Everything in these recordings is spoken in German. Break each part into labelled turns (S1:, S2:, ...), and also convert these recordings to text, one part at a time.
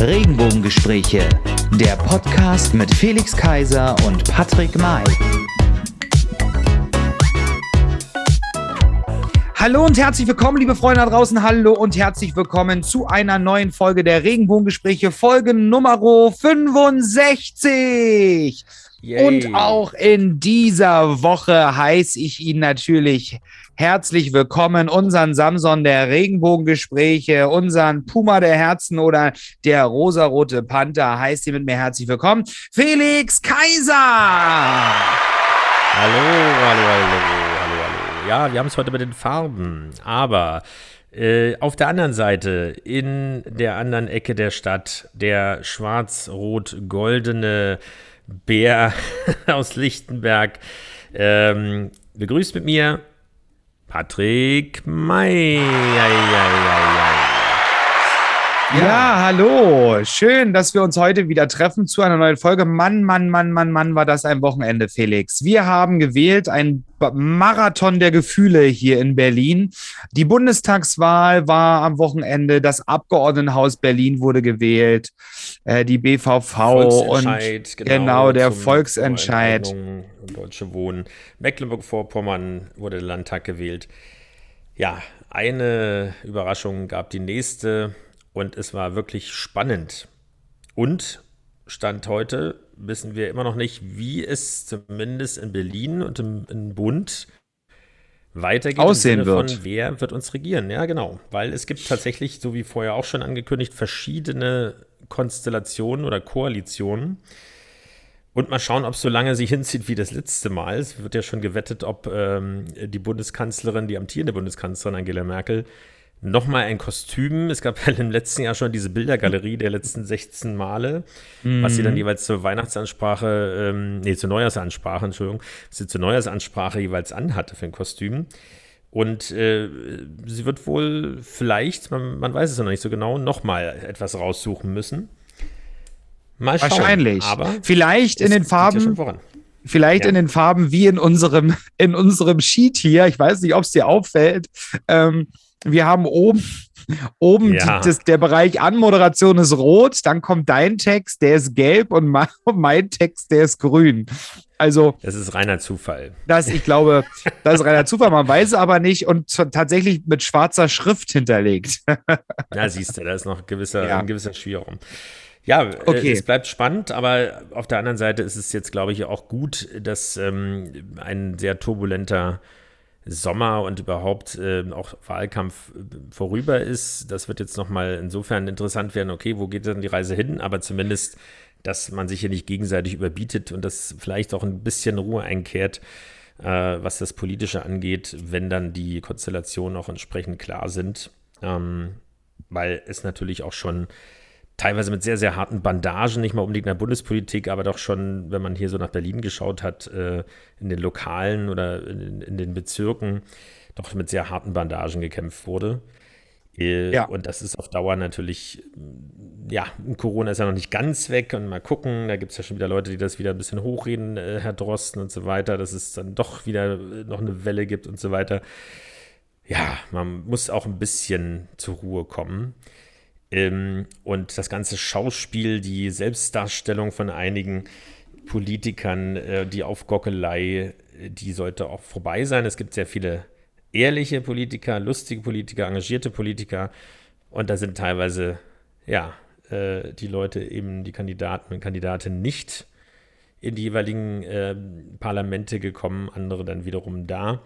S1: Regenbogengespräche, der Podcast mit Felix Kaiser und Patrick May.
S2: Hallo und herzlich willkommen, liebe Freunde da draußen. Hallo und herzlich willkommen zu einer neuen Folge der Regenbogengespräche, Folge Nummer 65. Yay. Und auch in dieser Woche heiße ich ihn natürlich herzlich willkommen, unseren Samson der Regenbogengespräche, unseren Puma der Herzen oder der rosarote Panther heißt ihr mit mir herzlich willkommen, Felix Kaiser.
S3: Hallo, hallo, hallo, hallo, hallo. Ja, wir haben es heute mit den Farben, aber äh, auf der anderen Seite, in der anderen Ecke der Stadt, der schwarz-rot-goldene Bär aus Lichtenberg ähm, begrüßt mit mir Patrick May.
S2: Ja, hallo. Schön, dass wir uns heute wieder treffen zu einer neuen Folge. Mann, Mann, Mann, Mann, Mann, war das ein Wochenende, Felix. Wir haben gewählt ein Marathon der Gefühle hier in Berlin. Die Bundestagswahl war am Wochenende. Das Abgeordnetenhaus Berlin wurde gewählt. Äh, die BVV und genau, genau der Volksentscheid.
S3: Deutsche Wohnen. Mecklenburg-Vorpommern wurde der Landtag gewählt. Ja, eine Überraschung gab die nächste und es war wirklich spannend. Und Stand heute wissen wir immer noch nicht, wie es zumindest in Berlin und im, im Bund weitergeht.
S2: Aussehen wird.
S3: Von, wer wird uns regieren? Ja, genau. Weil es gibt tatsächlich, so wie vorher auch schon angekündigt, verschiedene Konstellationen oder Koalitionen. Und mal schauen, ob es so lange sich hinzieht wie das letzte Mal. Es wird ja schon gewettet, ob ähm, die Bundeskanzlerin, die amtierende Bundeskanzlerin Angela Merkel, nochmal ein Kostüm. Es gab ja im letzten Jahr schon diese Bildergalerie der letzten 16 Male, mhm. was sie dann mhm. jeweils zur Weihnachtsansprache, ähm, nee, zur Neujahrsansprache, Entschuldigung, was sie zur Neujahrsansprache jeweils anhatte für ein Kostüm. Und äh, sie wird wohl vielleicht, man, man, weiß es noch nicht so genau, nochmal etwas raussuchen müssen.
S2: Mal schauen. Wahrscheinlich. Aber vielleicht in den Farben. Ja vielleicht ja. in den Farben wie in unserem, in unserem Sheet hier. Ich weiß nicht, ob es dir auffällt. Ähm, wir haben oben, oben ja. das, der Bereich Anmoderation ist rot, dann kommt dein Text, der ist gelb und mein Text, der ist grün. Also.
S3: Das ist reiner Zufall.
S2: Das, ich glaube, das ist reiner Zufall. Man weiß es aber nicht und tatsächlich mit schwarzer Schrift hinterlegt.
S3: Ja, siehst du, da ist noch gewisser, ja. ein gewisser Spielraum. Ja, äh, okay. es bleibt spannend, aber auf der anderen Seite ist es jetzt, glaube ich, auch gut, dass ähm, ein sehr turbulenter Sommer und überhaupt äh, auch Wahlkampf äh, vorüber ist. Das wird jetzt nochmal insofern interessant werden, okay, wo geht dann die Reise hin? Aber zumindest, dass man sich hier nicht gegenseitig überbietet und dass vielleicht auch ein bisschen Ruhe einkehrt, äh, was das Politische angeht, wenn dann die Konstellationen auch entsprechend klar sind. Ähm, weil es natürlich auch schon teilweise mit sehr, sehr harten Bandagen, nicht mal unbedingt in der Bundespolitik, aber doch schon, wenn man hier so nach Berlin geschaut hat, äh, in den Lokalen oder in, in, den Bezirken, doch mit sehr harten Bandagen gekämpft wurde. Äh, ja. Und das ist auf Dauer natürlich, ja, Corona ist ja noch nicht ganz weg und mal gucken, da gibt es ja schon wieder Leute, die das wieder ein bisschen hochreden, äh, Herr Drosten und so weiter, dass es dann doch wieder noch eine Welle gibt und so weiter. Ja, man muss auch ein bisschen zur Ruhe kommen. Ähm, und das ganze Schauspiel, die Selbstdarstellung von einigen Politikern, äh, die Aufgockelei, die sollte auch vorbei sein. Es gibt sehr viele ehrliche Politiker, lustige Politiker, engagierte Politiker. Und da sind teilweise, ja, äh, die Leute eben, die Kandidaten und Kandidatinnen nicht in die jeweiligen äh, Parlamente gekommen, andere dann wiederum da.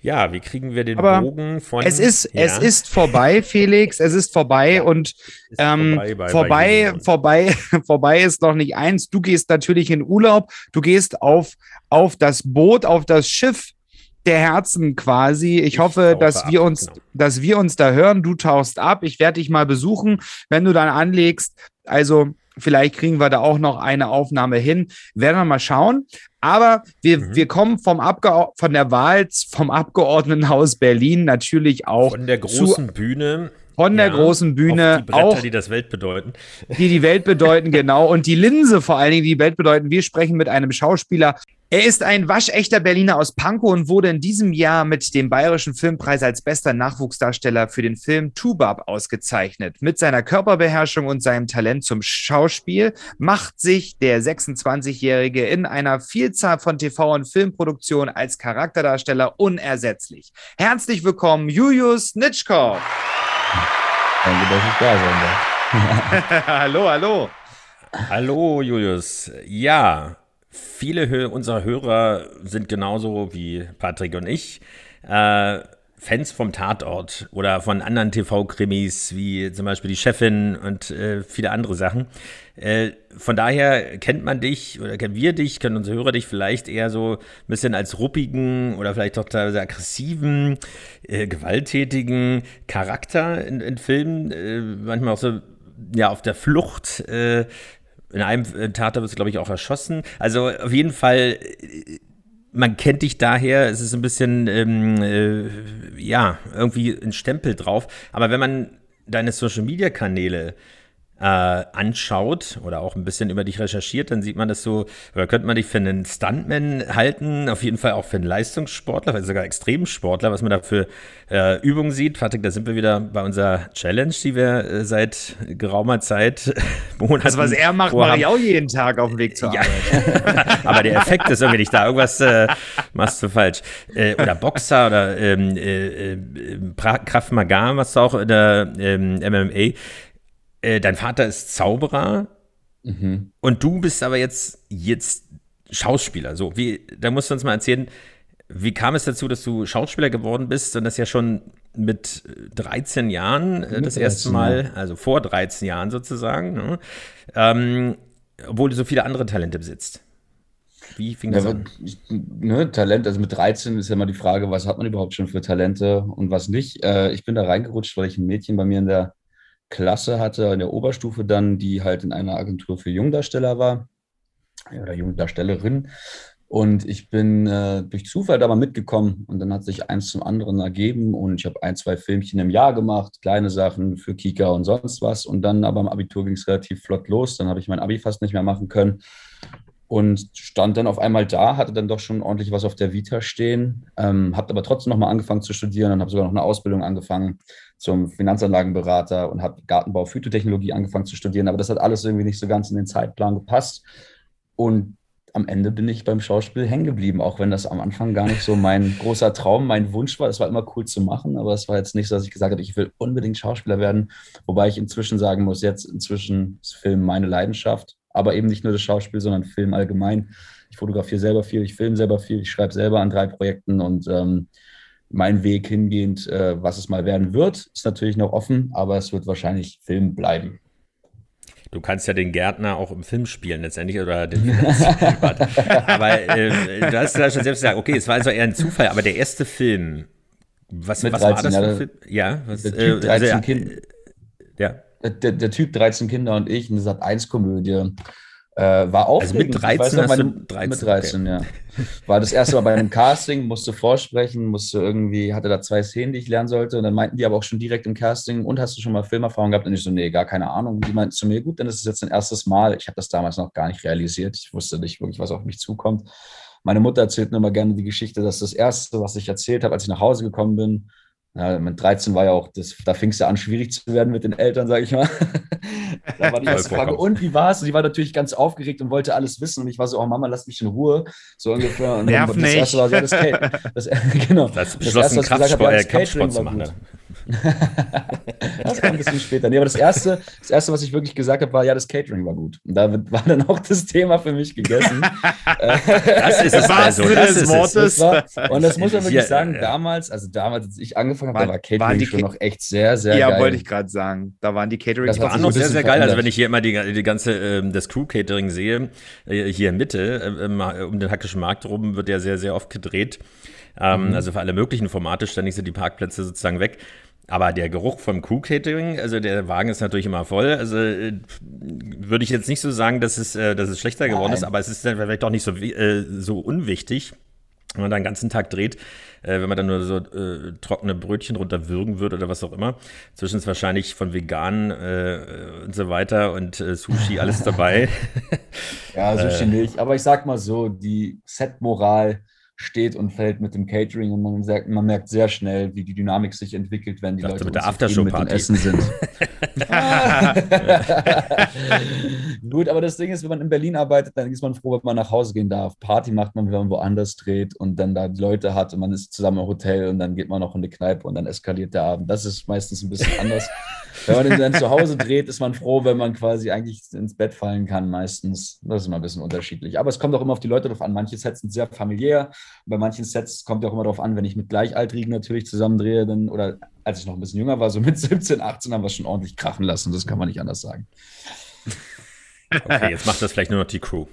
S3: Ja, wie kriegen wir den Aber Bogen von.
S2: Es ist, ja. es ist vorbei, Felix, es ist vorbei ja, und ähm, vorbei, bei, vorbei, bei vorbei, vorbei ist noch nicht eins. Du gehst natürlich in Urlaub, du gehst auf, auf das Boot, auf das Schiff der Herzen quasi. Ich, ich hoffe, dass wir uns, genau. dass wir uns da hören. Du tauchst ab. Ich werde dich mal besuchen, wenn du dann anlegst. Also Vielleicht kriegen wir da auch noch eine Aufnahme hin. Werden wir mal schauen. Aber wir, mhm. wir kommen vom Abge von der Wahl vom Abgeordnetenhaus Berlin natürlich auch.
S3: Von der großen Bühne.
S2: Von der ja, großen Bühne.
S3: die Bretter, auch, die das Welt bedeuten.
S2: Die die Welt bedeuten, genau. Und die Linse vor allen Dingen, die die Welt bedeuten. Wir sprechen mit einem Schauspieler. Er ist ein waschechter Berliner aus Pankow und wurde in diesem Jahr mit dem Bayerischen Filmpreis als bester Nachwuchsdarsteller für den Film Tubab ausgezeichnet. Mit seiner Körperbeherrschung und seinem Talent zum Schauspiel macht sich der 26-Jährige in einer Vielzahl von TV- und Filmproduktionen als Charakterdarsteller unersetzlich. Herzlich willkommen, Julius Nitschkow.
S4: Danke, dass ich da sein
S2: darf. hallo, hallo.
S3: Hallo, Julius. Ja, viele unserer Hörer sind genauso wie Patrick und ich. Äh, Fans vom Tatort oder von anderen TV-Krimis, wie zum Beispiel die Chefin und äh, viele andere Sachen. Äh, von daher kennt man dich oder kennen wir dich, können unsere Hörer dich vielleicht eher so ein bisschen als ruppigen oder vielleicht doch teilweise aggressiven, äh, gewalttätigen Charakter in, in Filmen, äh, manchmal auch so ja, auf der Flucht, äh, in einem äh, Tatort wird es, glaube ich, auch erschossen. Also auf jeden Fall, äh, man kennt dich daher, es ist ein bisschen, ähm, äh, ja, irgendwie ein Stempel drauf. Aber wenn man deine Social-Media-Kanäle äh, anschaut oder auch ein bisschen über dich recherchiert, dann sieht man das so, oder könnte man dich für einen Stuntman halten, auf jeden Fall auch für einen Leistungssportler, vielleicht sogar Extremsportler, was man da für äh, Übungen sieht. Patrick, da sind wir wieder bei unserer Challenge, die wir äh, seit geraumer Zeit
S2: Monaten Das, was er macht, mache ich auch jeden Tag auf dem Weg zur Arbeit.
S3: Ja. Aber der Effekt ist irgendwie nicht da. Irgendwas äh, machst du falsch. Äh, oder Boxer oder ähm, äh, Kraft Maga machst du auch in der ähm, MMA äh, dein Vater ist Zauberer mhm. und du bist aber jetzt, jetzt Schauspieler. So, wie, da musst du uns mal erzählen, wie kam es dazu, dass du Schauspieler geworden bist und das ja schon mit 13 Jahren äh, das erste Mal, also vor 13 Jahren sozusagen, ne? ähm, obwohl du so viele andere Talente besitzt? Wie fing das ja, an?
S4: Ne, Talent, also mit 13 ist ja immer die Frage, was hat man überhaupt schon für Talente und was nicht. Äh, ich bin da reingerutscht, weil ich ein Mädchen bei mir in der Klasse hatte, in der Oberstufe dann, die halt in einer Agentur für Jungdarsteller war oder Jungdarstellerin. Und ich bin äh, durch Zufall da mal mitgekommen und dann hat sich eins zum anderen ergeben und ich habe ein, zwei Filmchen im Jahr gemacht, kleine Sachen für Kika und sonst was. Und dann aber im Abitur ging es relativ flott los. Dann habe ich mein Abi fast nicht mehr machen können und stand dann auf einmal da, hatte dann doch schon ordentlich was auf der Vita stehen, ähm, habe aber trotzdem nochmal angefangen zu studieren und habe sogar noch eine Ausbildung angefangen zum Finanzanlagenberater und habe Gartenbau, Phytotechnologie angefangen zu studieren, aber das hat alles irgendwie nicht so ganz in den Zeitplan gepasst und am Ende bin ich beim Schauspiel hängen geblieben, auch wenn das am Anfang gar nicht so mein großer Traum, mein Wunsch war. Es war immer cool zu machen, aber es war jetzt nicht so, dass ich gesagt habe, ich will unbedingt Schauspieler werden. Wobei ich inzwischen sagen muss, jetzt inzwischen ist Film meine Leidenschaft aber eben nicht nur das Schauspiel, sondern Film allgemein. Ich fotografiere selber viel, ich filme selber viel, ich schreibe selber an drei Projekten und ähm, mein Weg hingehend, äh, was es mal werden wird, ist natürlich noch offen, aber es wird wahrscheinlich Film bleiben.
S3: Du kannst ja den Gärtner auch im Film spielen letztendlich oder den Aber äh, du hast ja schon selbst gesagt, okay, es war also eher ein Zufall, aber der erste Film, was, was 13, war das für ein Film? Ja, was,
S4: äh, also, ja, ja der, der Typ 13 Kinder und ich, eine Sat 1 Komödie. Äh, war auch
S3: also mit 13, noch, meine,
S4: 13, mit 13 okay. ja. War das erste Mal bei einem Casting, musste vorsprechen, musste irgendwie, hatte da zwei Szenen, die ich lernen sollte. Und dann meinten die aber auch schon direkt im Casting, und hast du schon mal Filmerfahrung gehabt? Und ich so, nee, gar keine Ahnung. Die meinten zu mir, gut, dann ist es jetzt ein erstes Mal. Ich habe das damals noch gar nicht realisiert. Ich wusste nicht wirklich, was auf mich zukommt. Meine Mutter erzählt mir immer gerne die Geschichte, dass das erste, was ich erzählt habe, als ich nach Hause gekommen bin, ja, mit 13 war ja auch, das, da fing es ja an, schwierig zu werden mit den Eltern, sage ich mal. da war die erste Frage, und wie war es? Und die war natürlich ganz aufgeregt und wollte alles wissen. Und ich war so, oh Mama, lass mich in Ruhe. So ungefähr. Und
S2: Nerv dann, das erste war ja das.
S3: Das, genau. Das, das erste, was ich gesagt habe, ja, das Catering war gut.
S4: das war ein bisschen später. Nee, aber das erste, das erste, was ich wirklich gesagt habe, war, ja, das Catering war gut. Und da war dann auch das Thema für mich gegessen.
S3: das ist es also. Das ist
S4: Wortes. Das war, und das muss man wirklich sagen, damals, also damals, als ich angefangen habe, da war Catering schon noch echt sehr, sehr
S2: ja,
S4: geil.
S2: Ja, wollte ich gerade sagen. Da waren die Catering
S3: Das war noch sehr, sehr geil. Also wenn ich hier immer die, die ganze, ähm, das Crew-Catering sehe, äh, hier in Mitte, äh, um den Hackischen Markt rum, wird ja sehr, sehr oft gedreht. Ähm, mhm. Also für alle möglichen Formate ständig sind die Parkplätze sozusagen weg. Aber der Geruch vom Crew-Catering, also der Wagen ist natürlich immer voll. Also äh, würde ich jetzt nicht so sagen, dass es, äh, dass es schlechter geworden Nein. ist, aber es ist dann vielleicht auch nicht so, äh, so unwichtig. wenn man da den ganzen Tag dreht, wenn man dann nur so trockene Brötchen runterwürgen würde oder was auch immer. Zwischen ist wahrscheinlich von vegan und so weiter und Sushi alles dabei.
S4: ja, Sushi nicht. Aber ich sag mal so, die Set-Moral steht und fällt mit dem Catering und man, sagt, man merkt sehr schnell, wie die Dynamik sich entwickelt, wenn die Leute
S3: mit der Aftershow mit dem
S4: Essen sind. Gut, aber das Ding ist, wenn man in Berlin arbeitet, dann ist man froh, wenn man nach Hause gehen darf. Party macht man, wenn man woanders dreht und dann da Leute hat und man ist zusammen im Hotel und dann geht man noch in die Kneipe und dann eskaliert der Abend. Das ist meistens ein bisschen anders. Wenn man dann zu Hause dreht, ist man froh, wenn man quasi eigentlich ins Bett fallen kann, meistens. Das ist immer ein bisschen unterschiedlich. Aber es kommt auch immer auf die Leute drauf an. Manche Sets sind sehr familiär. Bei manchen Sets kommt auch immer darauf an, wenn ich mit Gleichaltrigen natürlich zusammendrehe, dann, oder als ich noch ein bisschen jünger war, so mit 17, 18 haben wir schon ordentlich krachen lassen. Das kann man nicht anders sagen.
S3: Okay, jetzt macht das vielleicht nur noch die Crew.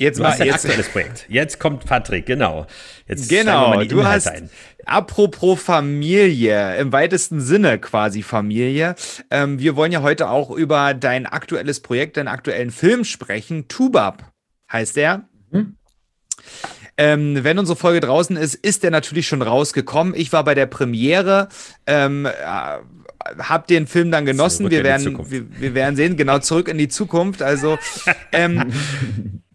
S2: Jetzt du
S3: ein jetzt, aktuelles Projekt. Jetzt kommt Patrick, genau. Jetzt
S2: genau, du hast, ein. apropos Familie, im weitesten Sinne quasi Familie. Ähm, wir wollen ja heute auch über dein aktuelles Projekt, deinen aktuellen Film sprechen. Tubab heißt der. Mhm. Ähm, wenn unsere Folge draußen ist, ist der natürlich schon rausgekommen. Ich war bei der Premiere. Ähm, äh, hab den Film dann genossen. wir werden, wir, wir, werden sehen, genau zurück in die Zukunft. Also ähm,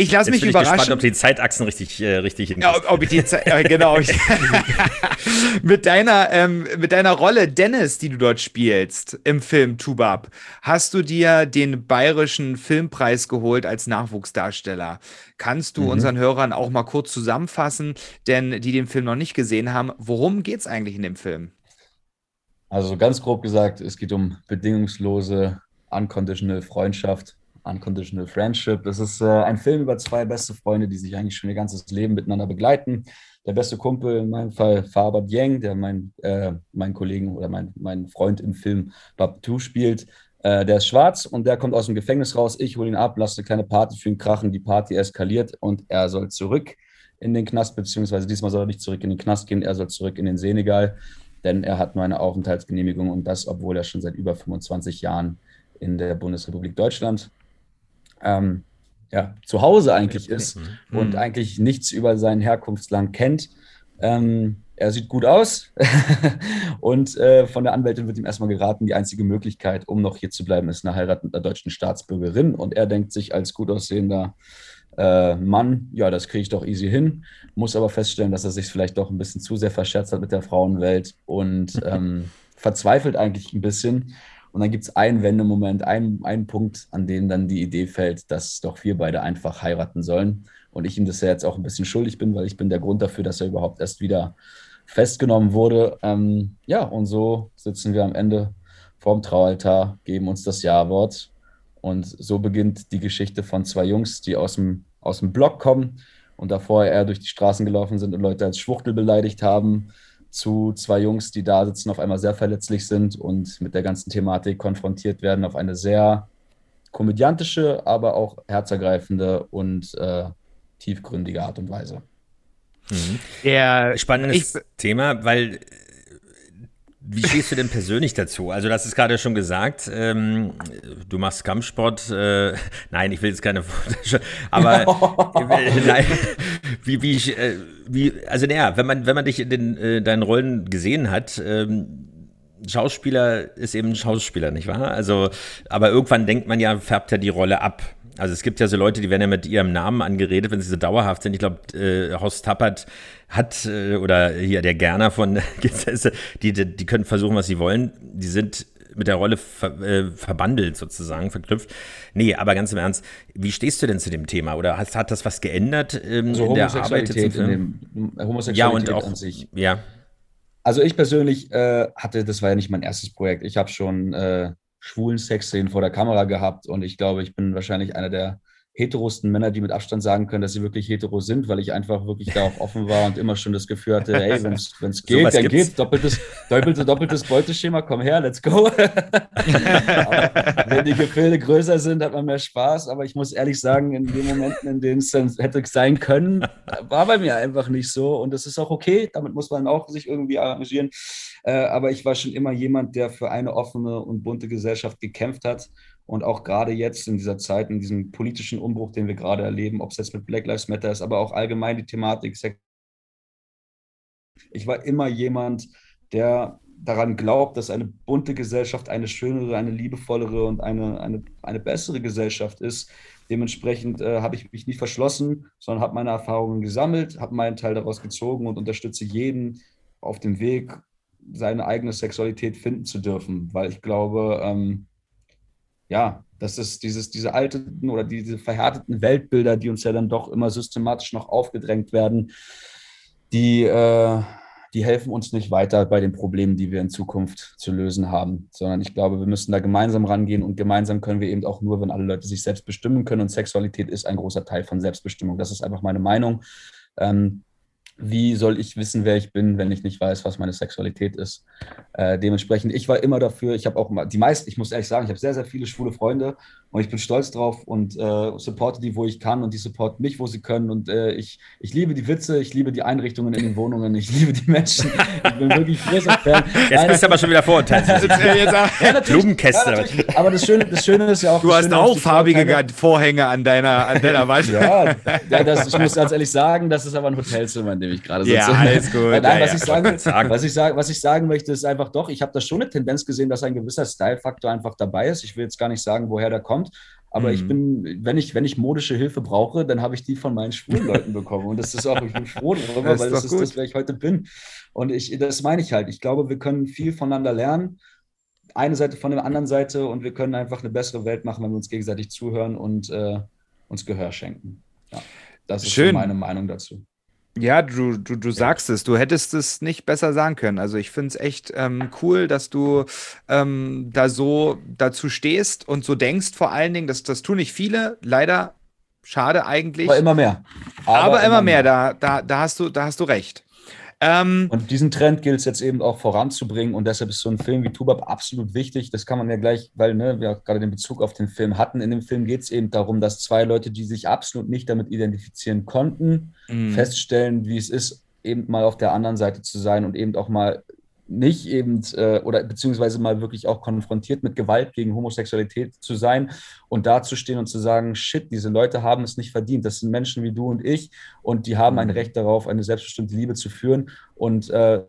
S2: Ich lasse mich bin überraschen. Ich gespannt,
S3: ob die Zeitachsen richtig, äh, richtig
S2: ja, ob ich die Ze äh, genau. mit deiner ähm, mit deiner Rolle Dennis, die du dort spielst im Film Tubab, hast du dir den bayerischen Filmpreis geholt als Nachwuchsdarsteller. Kannst du mhm. unseren Hörern auch mal kurz zusammenfassen, denn die den Film noch nicht gesehen haben, worum geht es eigentlich in dem Film?
S4: Also ganz grob gesagt, es geht um bedingungslose, unconditional Freundschaft Unconditional Friendship. Das ist äh, ein Film über zwei beste Freunde, die sich eigentlich schon ihr ganzes Leben miteinander begleiten. Der beste Kumpel, in meinem Fall Faber Yang, der mein, äh, mein Kollegen oder mein, mein Freund im Film Babtu spielt. Äh, der ist schwarz und der kommt aus dem Gefängnis raus. Ich hole ihn ab, lasse eine kleine Party für ihn krachen. Die Party eskaliert und er soll zurück in den Knast, beziehungsweise diesmal soll er nicht zurück in den Knast gehen, er soll zurück in den Senegal, denn er hat nur eine Aufenthaltsgenehmigung und das, obwohl er schon seit über 25 Jahren in der Bundesrepublik Deutschland ähm, ja, zu Hause eigentlich ist mhm. und eigentlich nichts über sein Herkunftsland kennt. Ähm, er sieht gut aus und äh, von der Anwältin wird ihm erstmal geraten, die einzige Möglichkeit, um noch hier zu bleiben, ist eine Heirat mit einer deutschen Staatsbürgerin. Und er denkt sich als gut aussehender äh, Mann, ja, das kriege ich doch easy hin, muss aber feststellen, dass er sich vielleicht doch ein bisschen zu sehr verscherzt hat mit der Frauenwelt und ähm, verzweifelt eigentlich ein bisschen und dann gibt es einen Wendemoment, einen, einen Punkt, an dem dann die Idee fällt, dass doch wir beide einfach heiraten sollen. Und ich ihm das ja jetzt auch ein bisschen schuldig bin, weil ich bin der Grund dafür, dass er überhaupt erst wieder festgenommen wurde. Ähm, ja, und so sitzen wir am Ende vorm Traualtar, geben uns das Ja-Wort. Und so beginnt die Geschichte von zwei Jungs, die aus dem, aus dem Block kommen und davor eher durch die Straßen gelaufen sind und Leute als Schwuchtel beleidigt haben zu zwei Jungs, die da sitzen, auf einmal sehr verletzlich sind und mit der ganzen Thematik konfrontiert werden auf eine sehr komödiantische, aber auch herzergreifende und äh, tiefgründige Art und Weise.
S3: Mhm. Ja, spannendes ich, Thema, weil wie stehst du denn persönlich dazu? Also, das ist gerade schon gesagt, ähm, du machst Kampfsport. Äh, nein, ich will jetzt keine, aber äh, nein, wie, wie, ich, äh, wie, also naja, wenn man, wenn man dich in den, äh, deinen Rollen gesehen hat, ähm, Schauspieler ist eben Schauspieler, nicht wahr? Also, aber irgendwann denkt man ja, färbt er die Rolle ab. Also es gibt ja so Leute, die werden ja mit ihrem Namen angeredet, wenn sie so dauerhaft sind. Ich glaube, äh, Horst Tappert hat, äh, oder hier der Gerner von die, die, die können versuchen, was sie wollen. Die sind mit der Rolle ver, äh, verbandelt sozusagen, verknüpft. Nee, aber ganz im Ernst, wie stehst du denn zu dem Thema? Oder hat, hat das was geändert ähm,
S4: also
S3: in der Arbeit?
S4: In dem, Homosexualität
S3: ja, und auch,
S4: an sich.
S3: Ja.
S4: Also ich persönlich äh, hatte, das war ja nicht mein erstes Projekt. Ich habe schon äh, schwulen Sexszenen vor der Kamera gehabt. Und ich glaube, ich bin wahrscheinlich einer der heterosten Männer, die mit Abstand sagen können, dass sie wirklich hetero sind, weil ich einfach wirklich da auch offen war und immer schon das Gefühl hatte, hey, wenn es geht, so dann geht doppeltes, doppeltes, doppeltes Beuteschema, komm her, let's go. wenn die Gefilde größer sind, hat man mehr Spaß, aber ich muss ehrlich sagen, in den Momenten, in denen es dann hätte sein können, war bei mir einfach nicht so. Und das ist auch okay, damit muss man auch sich irgendwie arrangieren. Äh, aber ich war schon immer jemand, der für eine offene und bunte Gesellschaft gekämpft hat. Und auch gerade jetzt in dieser Zeit, in diesem politischen Umbruch, den wir gerade erleben, ob es jetzt mit Black Lives Matter ist, aber auch allgemein die Thematik Ich war immer jemand, der daran glaubt, dass eine bunte Gesellschaft eine schönere, eine liebevollere und eine, eine, eine bessere Gesellschaft ist. Dementsprechend äh, habe ich mich nicht verschlossen, sondern habe meine Erfahrungen gesammelt, habe meinen Teil daraus gezogen und unterstütze jeden auf dem Weg, seine eigene Sexualität finden zu dürfen, weil ich glaube, ähm, ja, das ist dieses, diese alten oder diese verhärteten Weltbilder, die uns ja dann doch immer systematisch noch aufgedrängt werden, die, äh, die helfen uns nicht weiter bei den Problemen, die wir in Zukunft zu lösen haben, sondern ich glaube, wir müssen da gemeinsam rangehen und gemeinsam können wir eben auch nur, wenn alle Leute sich selbst bestimmen können und Sexualität ist ein großer Teil von Selbstbestimmung. Das ist einfach meine Meinung. Ähm, wie soll ich wissen, wer ich bin, wenn ich nicht weiß, was meine Sexualität ist? Äh, dementsprechend, ich war immer dafür, ich habe auch mal, die meisten, ich muss ehrlich sagen, ich habe sehr, sehr viele schwule Freunde und ich bin stolz drauf und äh, supporte die, wo ich kann und die supporten mich, wo sie können und äh, ich, ich liebe die Witze, ich liebe die Einrichtungen in den Wohnungen, ich liebe die Menschen, ich bin wirklich großer Fan.
S3: Jetzt Nein, bist du aber schon wieder vorurteilt. ja, Blumenkäste. Ja,
S4: aber das Schöne, das Schöne ist ja auch...
S2: Du hast Schöne, auch farbige keine... Vorhänge an deiner, an deiner Wand.
S4: ja, ja das, ich muss ganz ehrlich sagen, das ist aber ein Hotelzimmer, in dem ich gerade sitze. Ja, alles gut. Nein, ja, was, ich sagen, was, ich sagen, was ich sagen möchte, ist einfach doch, ich habe da schon eine Tendenz gesehen, dass ein gewisser Style-Faktor einfach dabei ist. Ich will jetzt gar nicht sagen, woher der kommt, aber mhm. ich bin, wenn ich, wenn ich modische Hilfe brauche, dann habe ich die von meinen schwulen Leuten bekommen. Und das ist auch, ich bin froh darüber, das weil das ist gut. das, wer ich heute bin. Und ich, das meine ich halt. Ich glaube, wir können viel voneinander lernen. Eine Seite von der anderen Seite und wir können einfach eine bessere Welt machen, wenn wir uns gegenseitig zuhören und äh, uns Gehör schenken. Ja, das ist Schön. meine Meinung dazu.
S2: Ja, du, du, du sagst es, du hättest es nicht besser sagen können. Also ich finde es echt ähm, cool, dass du ähm, da so dazu stehst und so denkst, vor allen Dingen, das, das tun nicht viele, leider schade eigentlich.
S4: Aber immer mehr.
S2: Aber, Aber immer, immer mehr, mehr, Da, da, da, hast du, da hast du recht.
S4: Ähm, und diesen Trend gilt es jetzt eben auch voranzubringen und deshalb ist so ein Film wie Tubab absolut wichtig. Das kann man ja gleich, weil ne, wir gerade den Bezug auf den Film hatten. In dem Film geht es eben darum, dass zwei Leute, die sich absolut nicht damit identifizieren konnten, mhm. feststellen, wie es ist, eben mal auf der anderen Seite zu sein und eben auch mal nicht eben äh, oder beziehungsweise mal wirklich auch konfrontiert mit Gewalt gegen Homosexualität zu sein und dazustehen und zu sagen, shit, diese Leute haben es nicht verdient. Das sind Menschen wie du und ich und die haben ein mhm. Recht darauf, eine selbstbestimmte Liebe zu führen und äh,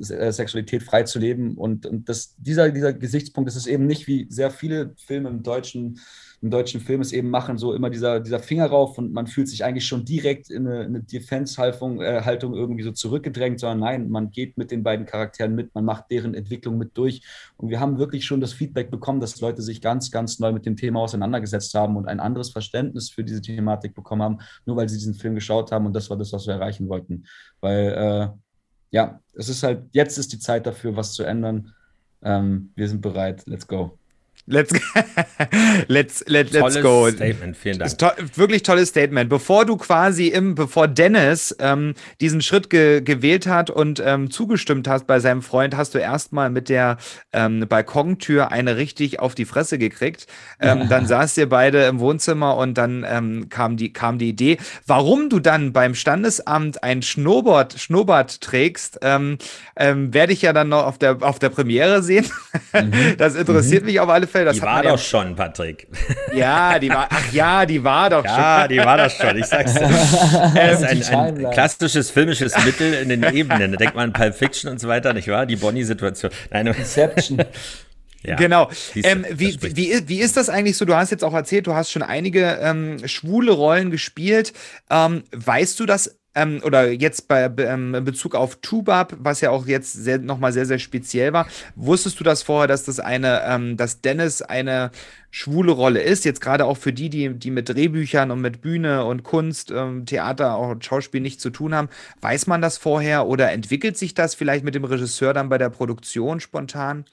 S4: Sexualität frei zu leben. Und, und das, dieser, dieser Gesichtspunkt, das ist eben nicht wie sehr viele Filme im deutschen im deutschen Film es eben machen, so immer dieser, dieser Finger rauf und man fühlt sich eigentlich schon direkt in eine, eine Defense-Haltung äh, irgendwie so zurückgedrängt, sondern nein, man geht mit den beiden Charakteren mit, man macht deren Entwicklung mit durch. Und wir haben wirklich schon das Feedback bekommen, dass Leute sich ganz, ganz neu mit dem Thema auseinandergesetzt haben und ein anderes Verständnis für diese Thematik bekommen haben, nur weil sie diesen Film geschaut haben. Und das war das, was wir erreichen wollten. Weil, äh, ja, es ist halt, jetzt ist die Zeit dafür, was zu ändern. Ähm, wir sind bereit. Let's go.
S2: Let's, let's, let, let's go.
S3: Statement, vielen Dank.
S2: To wirklich tolles Statement. Bevor du quasi im, bevor Dennis ähm, diesen Schritt ge gewählt hat und ähm, zugestimmt hast bei seinem Freund, hast du erstmal mit der ähm, Balkontür eine richtig auf die Fresse gekriegt. Ähm, dann saßt ihr beide im Wohnzimmer und dann ähm, kam, die, kam die Idee, warum du dann beim Standesamt ein Schnurrbart, Schnurrbart trägst, ähm, ähm, werde ich ja dann noch auf der, auf der Premiere sehen. Mhm. Das interessiert mhm. mich auf alle Fälle. Fälle.
S3: Das die war doch ja schon, Patrick.
S2: Ja, die war, ach ja, die war doch
S3: ja, schon. Ja, die war doch schon, ich sag's dir. Das ist ein, ein klassisches filmisches Mittel in den Ebenen. Da denkt man an Pulp Fiction und so weiter, nicht wahr? Die Bonnie-Situation.
S2: Inception. Ja, genau. Ähm, wie, wie, wie ist das eigentlich so? Du hast jetzt auch erzählt, du hast schon einige ähm, schwule Rollen gespielt. Ähm, weißt du das ähm, oder jetzt bei ähm, Bezug auf Tubab, was ja auch jetzt sehr, nochmal sehr, sehr speziell war, wusstest du das vorher, dass das eine, ähm, dass Dennis eine schwule Rolle ist, jetzt gerade auch für die, die, die mit Drehbüchern und mit Bühne und Kunst, ähm, Theater, auch Schauspiel nichts zu tun haben. Weiß man das vorher oder entwickelt sich das vielleicht mit dem Regisseur dann bei der Produktion spontan?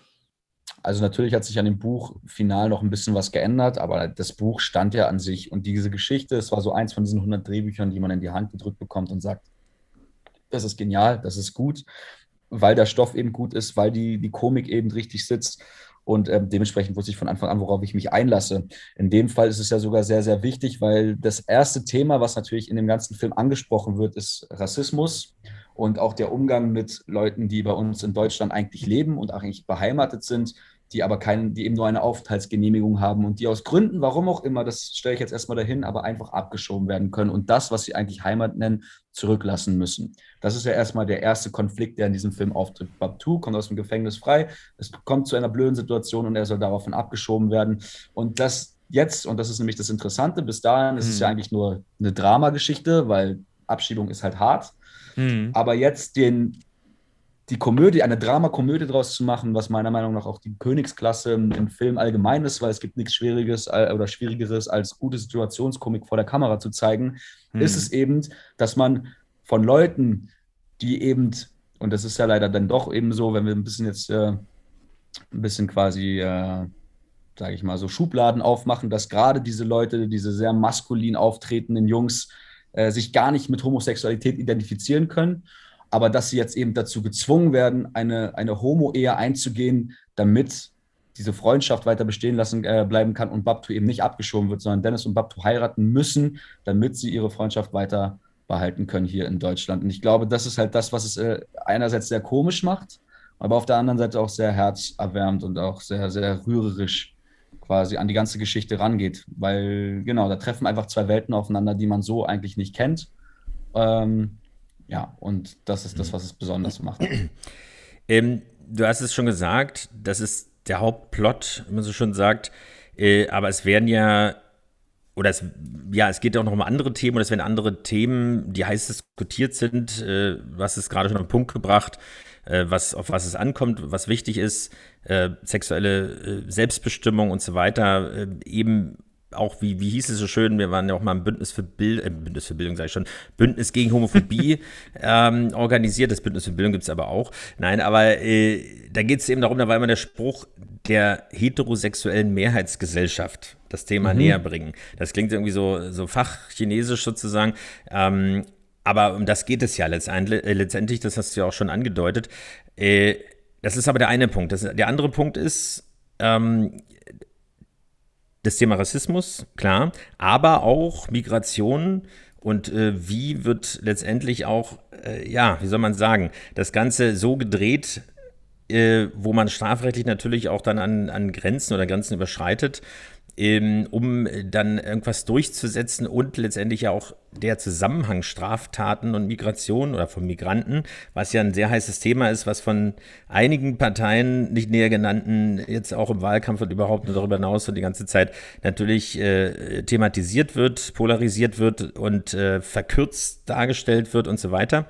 S4: Also natürlich hat sich an dem Buch final noch ein bisschen was geändert, aber das Buch stand ja an sich. Und diese Geschichte, es war so eins von diesen 100 Drehbüchern, die man in die Hand gedrückt bekommt und sagt, das ist genial, das ist gut, weil der Stoff eben gut ist, weil die, die Komik eben richtig sitzt. Und äh, dementsprechend wusste ich von Anfang an, worauf ich mich einlasse. In dem Fall ist es ja sogar sehr, sehr wichtig, weil das erste Thema, was natürlich in dem ganzen Film angesprochen wird, ist Rassismus und auch der Umgang mit Leuten, die bei uns in Deutschland eigentlich leben und eigentlich beheimatet sind, die aber keinen, die eben nur eine Aufenthaltsgenehmigung haben und die aus Gründen, warum auch immer, das stelle ich jetzt erstmal dahin, aber einfach abgeschoben werden können und das, was sie eigentlich Heimat nennen, zurücklassen müssen. Das ist ja erstmal der erste Konflikt, der in diesem Film auftritt. Babtu kommt aus dem Gefängnis frei, es kommt zu einer blöden Situation und er soll daraufhin abgeschoben werden. Und das jetzt, und das ist nämlich das Interessante, bis dahin mhm. ist es ja mhm. eigentlich nur eine Dramageschichte, weil Abschiebung ist halt hart. Mhm. Aber jetzt den, die Komödie, eine Dramakomödie draus zu machen, was meiner Meinung nach auch die Königsklasse im, Film allgemein ist, weil es gibt nichts Schwieriges äh, oder Schwierigeres als gute Situationskomik vor der Kamera zu zeigen, hm. ist es eben, dass man von Leuten, die eben, und das ist ja leider dann doch eben so, wenn wir ein bisschen jetzt äh, ein bisschen quasi, äh, sage ich mal, so Schubladen aufmachen, dass gerade diese Leute, diese sehr maskulin auftretenden Jungs, äh, sich gar nicht mit Homosexualität identifizieren können aber dass sie jetzt eben dazu gezwungen werden, eine, eine Homo-Ehe einzugehen, damit diese Freundschaft weiter bestehen lassen äh, bleiben kann und Babtu eben nicht abgeschoben wird, sondern Dennis und Babtu heiraten müssen, damit sie ihre Freundschaft weiter behalten können hier in Deutschland. Und ich glaube, das ist halt das, was es äh, einerseits sehr komisch macht, aber auf der anderen Seite auch sehr herzerwärmend und auch sehr, sehr rührerisch quasi an die ganze Geschichte rangeht. Weil, genau, da treffen einfach zwei Welten aufeinander, die man so eigentlich nicht kennt. Ähm, ja, und das ist das, mhm. was es besonders macht.
S3: Ähm, du hast es schon gesagt, das ist der Hauptplot, wenn man so schon sagt. Äh, aber es werden ja, oder es, ja, es geht auch noch um andere Themen und es werden andere Themen, die heiß diskutiert sind. Äh, was ist gerade schon auf den Punkt gebracht, äh, was, auf was es ankommt, was wichtig ist, äh, sexuelle äh, Selbstbestimmung und so weiter, eben auch, wie, wie hieß es so schön, wir waren ja auch mal im Bündnis für, Bild, äh, Bündnis für Bildung, sage ich schon, Bündnis gegen Homophobie ähm, organisiert. Das Bündnis für Bildung gibt es aber auch. Nein, aber äh, da geht es eben darum, da war immer der Spruch der heterosexuellen Mehrheitsgesellschaft, das Thema mhm. näher bringen. Das klingt irgendwie so, so fachchinesisch sozusagen. Ähm, aber um das geht es ja letztendlich, äh, letztendlich das hast du ja auch schon angedeutet. Äh, das ist aber der eine Punkt. Das, der andere Punkt ist, ähm, das Thema Rassismus, klar, aber auch Migration und äh, wie wird letztendlich auch, äh, ja, wie soll man sagen, das Ganze so gedreht, äh, wo man strafrechtlich natürlich auch dann an, an Grenzen oder Grenzen überschreitet ähm, um dann irgendwas durchzusetzen und letztendlich ja auch der Zusammenhang Straftaten und Migration oder von Migranten, was ja ein sehr heißes Thema ist, was von einigen Parteien, nicht näher genannten, jetzt auch im Wahlkampf und überhaupt nur darüber hinaus und die ganze Zeit natürlich äh, thematisiert wird, polarisiert wird und äh, verkürzt dargestellt wird und so weiter.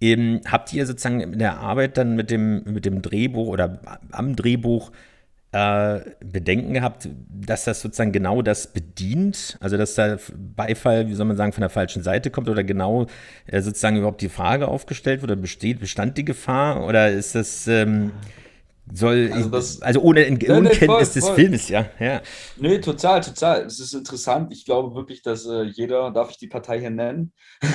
S3: Ähm, habt ihr sozusagen in der Arbeit dann mit dem, mit dem Drehbuch oder am Drehbuch äh, Bedenken gehabt, dass das sozusagen genau das bedient, also dass da Beifall, wie soll man sagen, von der falschen Seite kommt oder genau äh, sozusagen überhaupt die Frage aufgestellt wird oder besteht, bestand die Gefahr? Oder ist das ähm, soll also, das, also ohne in, nee, Unkenntnis nee, des Films, ja, ja.
S4: Nee, total, total. Es ist interessant. Ich glaube wirklich, dass äh, jeder, darf ich die Partei hier nennen?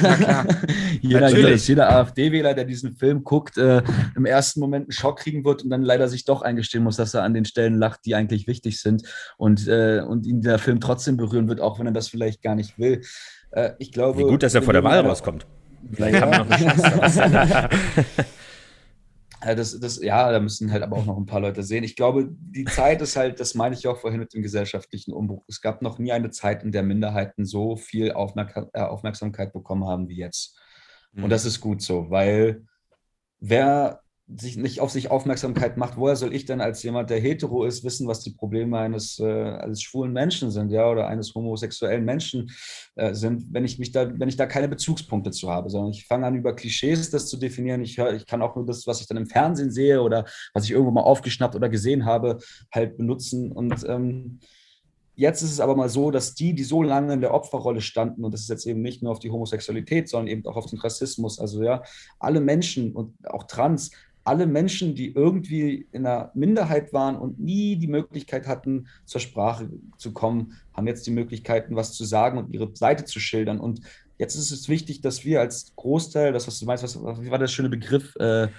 S4: jeder, jeder AfD-Wähler, der diesen Film guckt, äh, im ersten Moment einen Schock kriegen wird und dann leider sich doch eingestehen muss, dass er an den Stellen lacht, die eigentlich wichtig sind und, äh, und ihn der Film trotzdem berühren wird, auch wenn er das vielleicht gar nicht will. Äh, ich glaube.
S3: Wie gut, dass er vor der Wahl rauskommt. Vielleicht haben wir noch eine
S4: Chance. Das, das, ja, da müssen halt aber auch noch ein paar Leute sehen. Ich glaube, die Zeit ist halt, das meine ich auch vorhin mit dem gesellschaftlichen Umbruch. Es gab noch nie eine Zeit, in der Minderheiten so viel äh, Aufmerksamkeit bekommen haben wie jetzt. Mhm. Und das ist gut so, weil wer sich nicht auf sich Aufmerksamkeit macht, woher soll ich denn als jemand, der hetero ist, wissen, was die Probleme eines, äh, eines schwulen Menschen sind, ja, oder eines homosexuellen Menschen äh, sind, wenn ich mich da, wenn ich da keine Bezugspunkte zu habe, sondern ich fange an, über Klischees das zu definieren. Ich höre, ich kann auch nur das, was ich dann im Fernsehen sehe oder was ich irgendwo mal aufgeschnappt oder gesehen habe, halt benutzen. Und ähm, Jetzt ist es aber mal so, dass die, die so lange in der Opferrolle standen, und das ist jetzt eben nicht nur auf die Homosexualität, sondern eben auch auf den Rassismus, also ja, alle Menschen und auch Trans alle Menschen, die irgendwie in einer Minderheit waren und nie die Möglichkeit hatten, zur Sprache zu kommen, haben jetzt die Möglichkeiten, was zu sagen und ihre Seite zu schildern. Und jetzt ist es wichtig, dass wir als Großteil, das, was du meinst, was, wie war der schöne Begriff? Äh,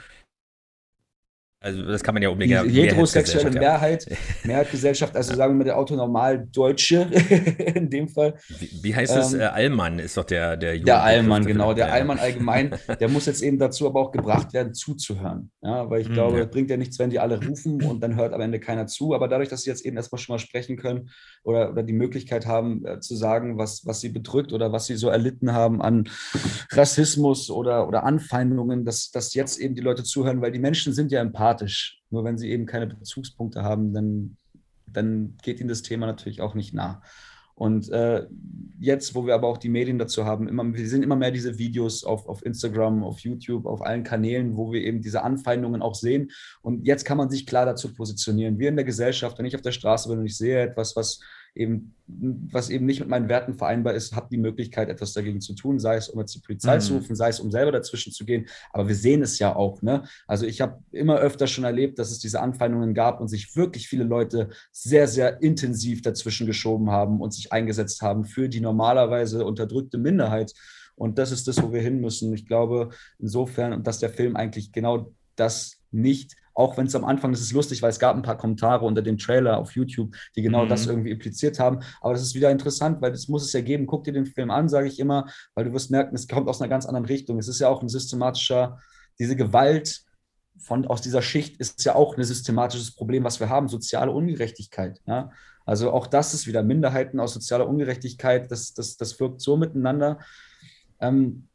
S3: Also das kann man ja unbedingt.
S4: Die heterosexuelle Mehrheit, Mehrheitsgesellschaft, also sagen wir mal der Autonormal-Deutsche in dem Fall.
S3: Wie, wie heißt ähm, es? Äh, Allmann ist doch der der
S4: Jugend Der Allmann, genau. Der ja. Allmann allgemein, der muss jetzt eben dazu aber auch gebracht werden, zuzuhören. Ja, weil ich mhm, glaube, ja. bringt ja nichts, wenn die alle rufen und dann hört am Ende keiner zu. Aber dadurch, dass sie jetzt eben erstmal schon mal sprechen können oder, oder die Möglichkeit haben, äh, zu sagen, was, was sie bedrückt oder was sie so erlitten haben an Rassismus oder, oder Anfeindungen, dass, dass jetzt eben die Leute zuhören, weil die Menschen sind ja empathisch sympathisch. Nur wenn sie eben keine Bezugspunkte haben, dann, dann geht ihnen das Thema natürlich auch nicht nah. Und äh, jetzt, wo wir aber auch die Medien dazu haben, immer, wir sehen immer mehr diese Videos auf, auf Instagram, auf YouTube, auf allen Kanälen, wo wir eben diese Anfeindungen auch sehen. Und jetzt kann man sich klar dazu positionieren. Wir in der Gesellschaft, wenn ich auf der Straße bin und ich sehe etwas, was eben, was eben nicht mit meinen Werten vereinbar ist, habe die Möglichkeit, etwas dagegen zu tun, sei es, um jetzt die Polizei mhm. zu rufen, sei es, um selber dazwischen zu gehen. Aber wir sehen es ja auch. Ne? Also ich habe immer öfter schon erlebt, dass es diese Anfeindungen gab und sich wirklich viele Leute sehr, sehr intensiv dazwischen geschoben haben und sich eingesetzt haben für die normalerweise unterdrückte Minderheit. Und das ist das, wo wir hin müssen. Ich glaube insofern, dass der Film eigentlich genau das nicht auch wenn es am Anfang, das ist lustig, weil es gab ein paar Kommentare unter dem Trailer auf YouTube, die genau mhm. das irgendwie impliziert haben. Aber das ist wieder interessant, weil das muss es ja geben. Guck dir den Film an, sage ich immer, weil du wirst merken, es kommt aus einer ganz anderen Richtung. Es ist ja auch ein systematischer, diese Gewalt von, aus dieser Schicht ist ja auch ein systematisches Problem, was wir haben, soziale Ungerechtigkeit. Ja? Also auch das ist wieder Minderheiten aus sozialer Ungerechtigkeit, das, das, das wirkt so miteinander. Ähm,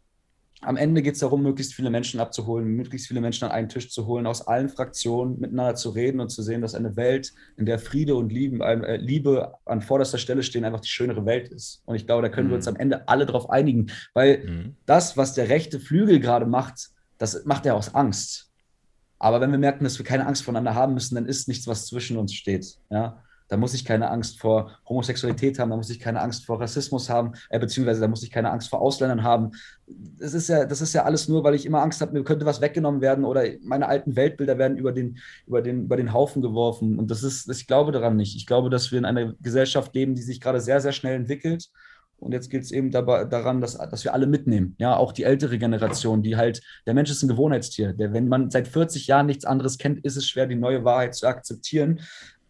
S4: am Ende geht es darum, möglichst viele Menschen abzuholen, möglichst viele Menschen an einen Tisch zu holen, aus allen Fraktionen miteinander zu reden und zu sehen, dass eine Welt, in der Friede und Liebe, äh, Liebe an vorderster Stelle stehen, einfach die schönere Welt ist. Und ich glaube, da können mhm. wir uns mhm. am Ende alle darauf einigen, weil mhm. das, was der rechte Flügel gerade macht, das macht er aus Angst. Aber wenn wir merken, dass wir keine Angst voneinander haben müssen, dann ist nichts, was zwischen uns steht. Ja? Da muss ich keine Angst vor Homosexualität haben, da muss ich keine Angst vor Rassismus haben, äh, beziehungsweise da muss ich keine Angst vor Ausländern haben. Das ist ja, das ist ja alles nur, weil ich immer Angst habe, mir könnte was weggenommen werden oder meine alten Weltbilder werden über den, über den, über den Haufen geworfen. Und das ist, ich glaube daran nicht. Ich glaube, dass wir in einer Gesellschaft leben, die sich gerade sehr, sehr schnell entwickelt. Und jetzt geht es eben dabei, daran, dass, dass wir alle mitnehmen. Ja, auch die ältere Generation, die halt, der Mensch ist ein Gewohnheitstier. Der, wenn man seit 40 Jahren nichts anderes kennt, ist es schwer, die neue Wahrheit zu akzeptieren.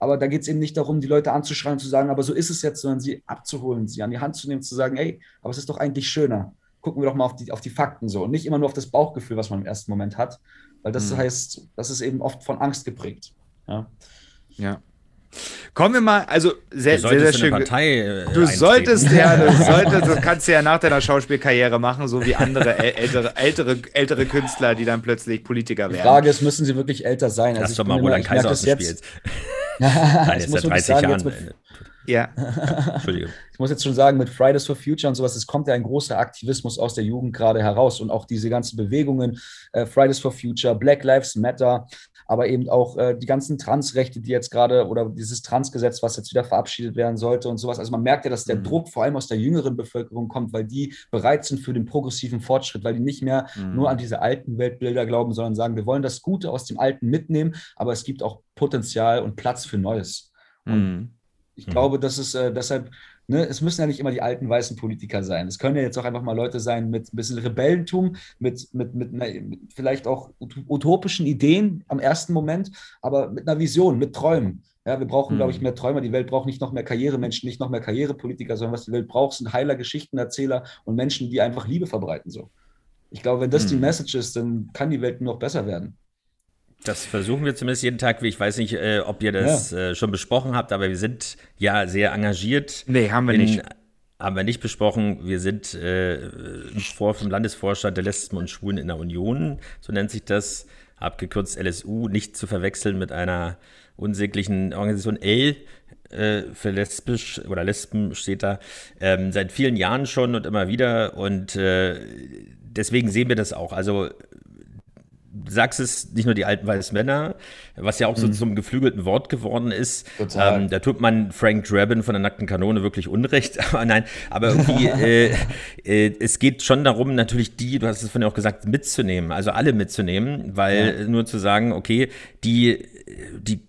S4: Aber da geht es eben nicht darum, die Leute anzuschreien und zu sagen, aber so ist es jetzt, sondern sie abzuholen, sie an die Hand zu nehmen, zu sagen, ey, aber es ist doch eigentlich schöner. Gucken wir doch mal auf die, auf die Fakten so und nicht immer nur auf das Bauchgefühl, was man im ersten Moment hat, weil das mhm. heißt, das ist eben oft von Angst geprägt. Ja.
S2: ja. Kommen wir mal, also sehr, sehr, sehr schön.
S3: Partei, äh,
S2: du solltest ja, du solltest, das kannst du ja nach deiner Schauspielkarriere machen, so wie andere ältere, ältere, ältere Künstler, die dann plötzlich Politiker werden.
S4: Die Frage ist, müssen sie wirklich älter sein?
S3: Lass also doch mal Roland Kaiser aus dem Spiel.
S4: Nein, jetzt seit 30 sagen, Jahren. Mit,
S2: ja.
S4: Entschuldigung. Ich muss jetzt schon sagen, mit Fridays for Future und sowas, es kommt ja ein großer Aktivismus aus der Jugend gerade heraus und auch diese ganzen Bewegungen, äh, Fridays for Future, Black Lives Matter, aber eben auch äh, die ganzen Transrechte, die jetzt gerade oder dieses Transgesetz, was jetzt wieder verabschiedet werden sollte und sowas. Also man merkt ja, dass der mhm. Druck vor allem aus der jüngeren Bevölkerung kommt, weil die bereit sind für den progressiven Fortschritt, weil die nicht mehr mhm. nur an diese alten Weltbilder glauben, sondern sagen, wir wollen das Gute aus dem Alten mitnehmen, aber es gibt auch Potenzial und Platz für Neues. Und mhm. ich glaube, das ist äh, deshalb Ne, es müssen ja nicht immer die alten weißen Politiker sein. Es können ja jetzt auch einfach mal Leute sein mit ein bisschen Rebellentum, mit, mit, mit, einer, mit vielleicht auch utopischen Ideen am ersten Moment, aber mit einer Vision, mit Träumen. Ja, wir brauchen, mhm. glaube ich, mehr Träumer. Die Welt braucht nicht noch mehr Karrieremenschen, nicht noch mehr Karrierepolitiker, sondern was die Welt braucht, sind heiler Geschichtenerzähler und Menschen, die einfach Liebe verbreiten. So. Ich glaube, wenn das mhm. die Message ist, dann kann die Welt nur noch besser werden.
S3: Das versuchen wir zumindest jeden Tag. Ich weiß nicht, äh, ob ihr das ja. äh, schon besprochen habt, aber wir sind ja sehr engagiert.
S2: Nee, haben wir in, nicht.
S3: Haben wir nicht besprochen. Wir sind äh, vor vom Landesvorstand der Lesben und Schwulen in der Union, so nennt sich das, abgekürzt LSU, nicht zu verwechseln mit einer unsäglichen Organisation L, äh, für lesbisch oder Lesben steht da ähm, seit vielen Jahren schon und immer wieder und äh, deswegen sehen wir das auch. Also sagst es, nicht nur die alten weißen Männer, was ja auch so mhm. zum geflügelten Wort geworden ist. Ähm, da tut man Frank Drabin von der nackten Kanone wirklich Unrecht. Aber nein, aber irgendwie, äh, äh, es geht schon darum, natürlich die, du hast es von ja auch gesagt, mitzunehmen, also alle mitzunehmen, weil ja. nur zu sagen, okay, die, die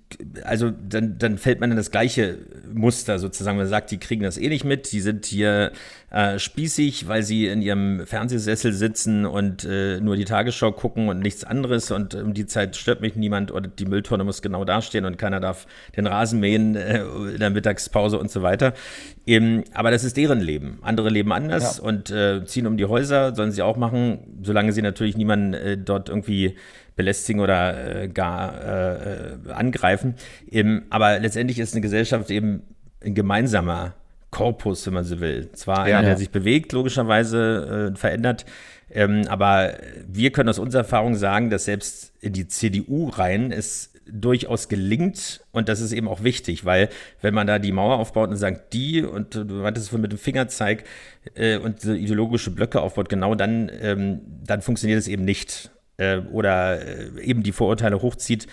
S3: also dann, dann fällt man in das gleiche Muster sozusagen. Man sagt, die kriegen das eh nicht mit, die sind hier äh, spießig, weil sie in ihrem Fernsehsessel sitzen und äh, nur die Tagesschau gucken und nichts anderes und um die Zeit stört mich niemand oder die Mülltonne muss genau dastehen und keiner darf den Rasen mähen äh, in der Mittagspause und so weiter. Eben, aber das ist deren Leben. Andere leben anders ja. und äh, ziehen um die Häuser, sollen sie auch machen, solange sie natürlich niemanden äh, dort irgendwie belästigen oder äh, gar äh, angreifen. Eben, aber letztendlich ist eine Gesellschaft eben ein gemeinsamer Korpus, wenn man so will. Zwar ja, einer, der sich bewegt, logischerweise äh, verändert, ähm, aber wir können aus unserer Erfahrung sagen, dass selbst in die CDU rein es durchaus gelingt und das ist eben auch wichtig, weil wenn man da die Mauer aufbaut und sagt, die und du meintest es mit dem Fingerzeig äh, und so ideologische Blöcke aufbaut, genau dann, ähm, dann funktioniert es eben nicht äh, oder äh, eben die Vorurteile hochzieht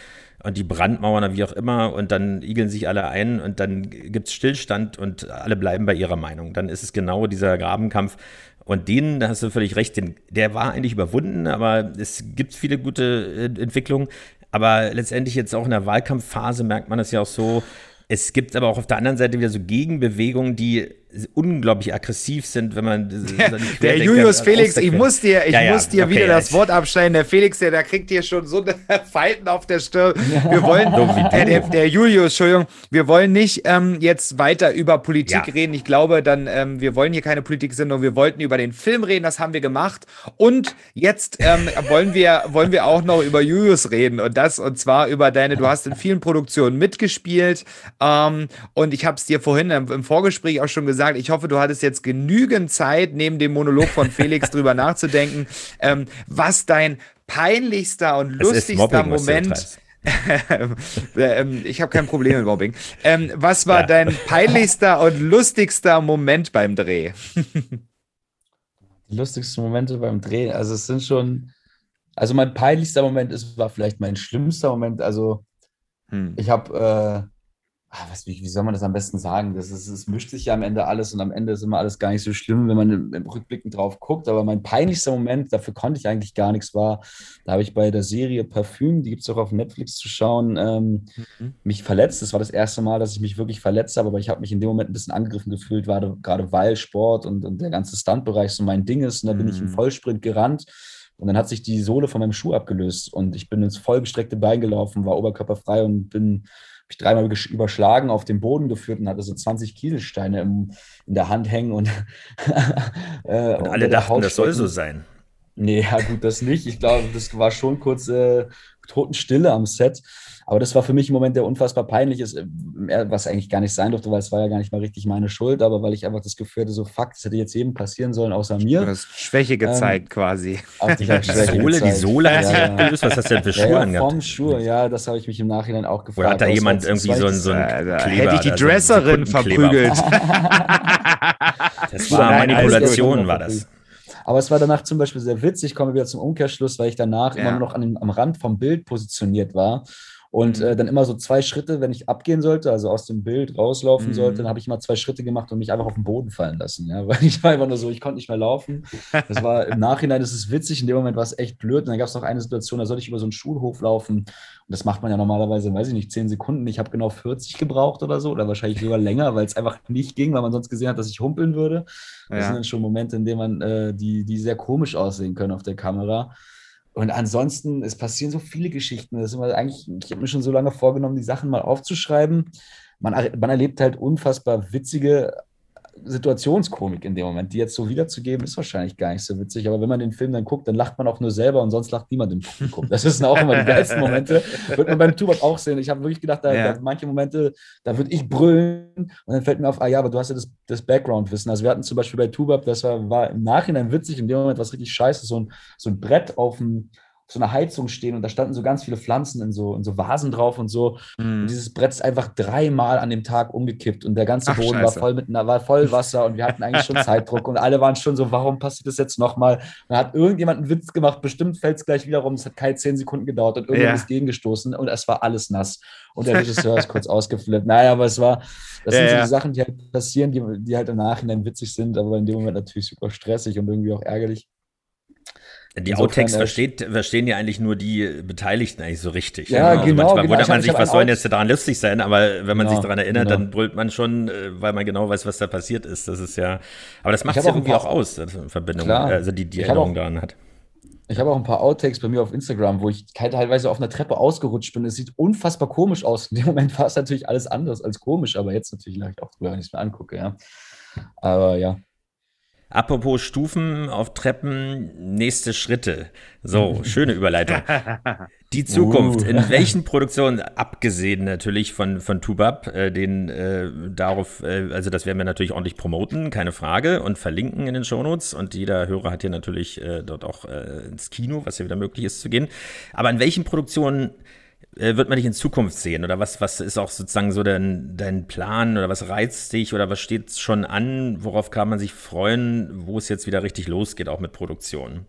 S3: und die Brandmauern wie auch immer und dann igeln sich alle ein und dann gibt es Stillstand und alle bleiben bei ihrer Meinung. Dann ist es genau dieser Grabenkampf. Und den, da hast du völlig recht, den, der war eigentlich überwunden, aber es gibt viele gute äh, Entwicklungen. Aber letztendlich jetzt auch in der Wahlkampfphase merkt man das ja auch so. Es gibt aber auch auf der anderen Seite wieder so Gegenbewegungen, die unglaublich aggressiv sind, wenn man
S2: der, der Julius Felix, ich muss dir, ich ja, ja, muss dir okay, wieder ja, das Wort abschneiden. Der Felix, der, der kriegt hier schon so eine Falten auf der Stirn. Wir wollen, äh, der, der, Julius, Entschuldigung, wir wollen nicht ähm, jetzt weiter über Politik reden. Ich glaube, dann, ähm, wir wollen hier keine Politik sondern wir wollten über den Film reden, das haben wir gemacht. Und jetzt ähm, wollen wir, wollen wir auch noch über Julius reden und das und zwar über deine. Du hast in vielen Produktionen mitgespielt ähm, und ich habe es dir vorhin im, im Vorgespräch auch schon gesagt gesagt, ich hoffe, du hattest jetzt genügend Zeit, neben dem Monolog von Felix drüber nachzudenken, ähm, was dein peinlichster und lustigster Mobbing, Moment. ähm, ich habe kein Problem mit Mobbing. Ähm, was war ja. dein peinlichster und lustigster Moment beim Dreh?
S4: Die lustigsten Momente beim Dreh, also es sind schon, also mein peinlichster Moment ist, war vielleicht mein schlimmster Moment. Also hm. ich habe äh, was, wie, wie, soll man das am besten sagen? Das ist, es mischt sich ja am Ende alles und am Ende ist immer alles gar nicht so schlimm, wenn man im, im Rückblicken drauf guckt. Aber mein peinlichster Moment, dafür konnte ich eigentlich gar nichts, war, da habe ich bei der Serie Parfüm, die gibt es auch auf Netflix zu schauen, ähm, mhm. mich verletzt. Das war das erste Mal, dass ich mich wirklich verletzt habe, aber ich habe mich in dem Moment ein bisschen angegriffen gefühlt, gerade, gerade weil Sport und, und der ganze Stuntbereich so mein Ding ist. Und da bin ich im mhm. Vollsprint gerannt. Und dann hat sich die Sohle von meinem Schuh abgelöst und ich bin ins vollgestreckte Bein gelaufen, war oberkörperfrei und bin mich dreimal überschlagen, auf den Boden geführt und hatte so 20 Kieselsteine im, in der Hand hängen. Und,
S3: äh, und alle dachten, das soll so sein.
S4: Nee, ja, gut, das nicht. Ich glaube, das war schon kurz äh, Totenstille am Set. Aber das war für mich ein Moment, der unfassbar peinlich ist, äh, was eigentlich gar nicht sein durfte, weil es war ja gar nicht mal richtig meine Schuld, aber weil ich einfach das Gefühl hatte, so fuck, das hätte jetzt jedem passieren sollen, außer mir. Du
S2: hast Schwäche gezeigt ähm, quasi.
S3: Die, Sohle, die Sohle hat sich ja. Was hast du denn für Schuhe ja,
S4: angehabt? Vom Schuh, ja, das habe ich mich im Nachhinein auch gefragt.
S3: Oder hat da jemand irgendwie so ein, so ein
S2: Kleber, Hätte ich die Dresserin verprügelt.
S3: das war Manipulation, war das.
S4: Aber es war danach zum Beispiel sehr witzig, ich komme wieder zum Umkehrschluss, weil ich danach ja. immer noch an am Rand vom Bild positioniert war und mhm. äh, dann immer so zwei Schritte, wenn ich abgehen sollte, also aus dem Bild rauslaufen mhm. sollte, dann habe ich immer zwei Schritte gemacht und mich einfach auf den Boden fallen lassen. Ja? Weil ich war einfach nur so, ich konnte nicht mehr laufen. Das war im Nachhinein, das ist witzig, in dem Moment war es echt blöd. Und dann gab es noch eine Situation, da sollte ich über so einen Schulhof laufen. Und das macht man ja normalerweise, weiß ich nicht, zehn Sekunden. Ich habe genau 40 gebraucht oder so, oder wahrscheinlich sogar länger, weil es einfach nicht ging, weil man sonst gesehen hat, dass ich humpeln würde. Das ja. sind dann schon Momente, in denen man äh, die, die sehr komisch aussehen können auf der Kamera. Und ansonsten, es passieren so viele Geschichten. Das ist immer eigentlich, ich habe mir schon so lange vorgenommen, die Sachen mal aufzuschreiben. Man, man erlebt halt unfassbar witzige Situationskomik in dem Moment. Die jetzt so wiederzugeben, ist wahrscheinlich gar nicht so witzig. Aber wenn man den Film dann guckt, dann lacht man auch nur selber und sonst lacht niemand im Publikum. Das sind auch immer die geilsten Momente. Wird man beim Tubab auch sehen. Ich habe wirklich gedacht, da, ja. da, manche Momente, da würde ich brüllen und dann fällt mir auf, ah ja, aber du hast ja das, das Background-Wissen. Also wir hatten zum Beispiel bei Tubab, das war, war im Nachhinein witzig, in dem Moment was richtig scheiße, so ein, so ein Brett auf dem so einer Heizung stehen und da standen so ganz viele Pflanzen in so, in so Vasen drauf und so. Mm. Und dieses Brett ist einfach dreimal an dem Tag umgekippt und der ganze Ach, Boden Scheiße. war voll mit war voll Wasser und wir hatten eigentlich schon Zeitdruck und alle waren schon so, warum passiert das jetzt nochmal? Dann hat irgendjemand einen Witz gemacht, bestimmt fällt es gleich wieder rum, es hat keine zehn Sekunden gedauert und irgendwann ja. ist gegengestoßen und es war alles nass. Und der Regisseur ist kurz ausgeflippt. Naja, aber es war, das ja, sind so ja. die Sachen, die halt passieren, die, die halt im Nachhinein witzig sind, aber in dem Moment natürlich super stressig und irgendwie auch ärgerlich.
S3: Die Outtakes versteht, verstehen ja eigentlich nur die Beteiligten eigentlich so richtig.
S4: Ja, ja. Also genau.
S3: Manchmal
S4: genau.
S3: wundert man sich, was soll denn jetzt daran lustig sein? Aber wenn man genau, sich daran erinnert, genau. dann brüllt man schon, äh, weil man genau weiß, was da passiert ist. Das ist ja, aber das macht es ja irgendwie auch aus, Verbindung, klar. also die, die Erinnerung daran hat.
S4: Ich habe auch ein paar Outtakes bei mir auf Instagram, wo ich teilweise auf einer Treppe ausgerutscht bin. Es sieht unfassbar komisch aus. In dem Moment war es natürlich alles anders als komisch, aber jetzt natürlich lache ich auch wenn ich es mir angucke, ja. Aber ja,
S3: Apropos Stufen auf Treppen, nächste Schritte. So, schöne Überleitung. Die Zukunft. Uh. In welchen Produktionen, abgesehen natürlich von, von Tubab, äh, den äh, darauf, äh, also das werden wir natürlich ordentlich promoten, keine Frage, und verlinken in den Shownotes. Und jeder Hörer hat hier natürlich äh, dort auch äh, ins Kino, was ja wieder möglich ist, zu gehen. Aber in welchen Produktionen wird man dich in Zukunft sehen? Oder was, was ist auch sozusagen so dein, dein Plan oder was reizt dich oder was steht schon an? Worauf kann man sich freuen, wo es jetzt wieder richtig losgeht, auch mit Produktionen?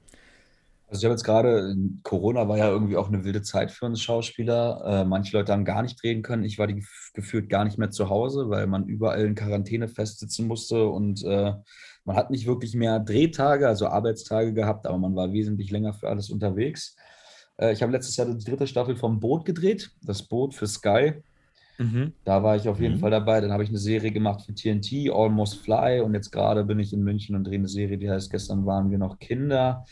S4: Also ich habe jetzt gerade, Corona war ja irgendwie auch eine wilde Zeit für uns Schauspieler. Äh, manche Leute haben gar nicht reden können. Ich war die, gefühlt gar nicht mehr zu Hause, weil man überall in Quarantäne festsitzen musste und äh, man hat nicht wirklich mehr Drehtage, also Arbeitstage gehabt, aber man war wesentlich länger für alles unterwegs. Äh, ich habe letztes Jahr die dritte Staffel vom Boot gedreht, das Boot für Sky. Mhm. Da war ich auf jeden mhm. Fall dabei. Dann habe ich eine Serie gemacht für TNT, Almost Fly. Und jetzt gerade bin ich in München und drehe eine Serie, die heißt Gestern waren wir noch Kinder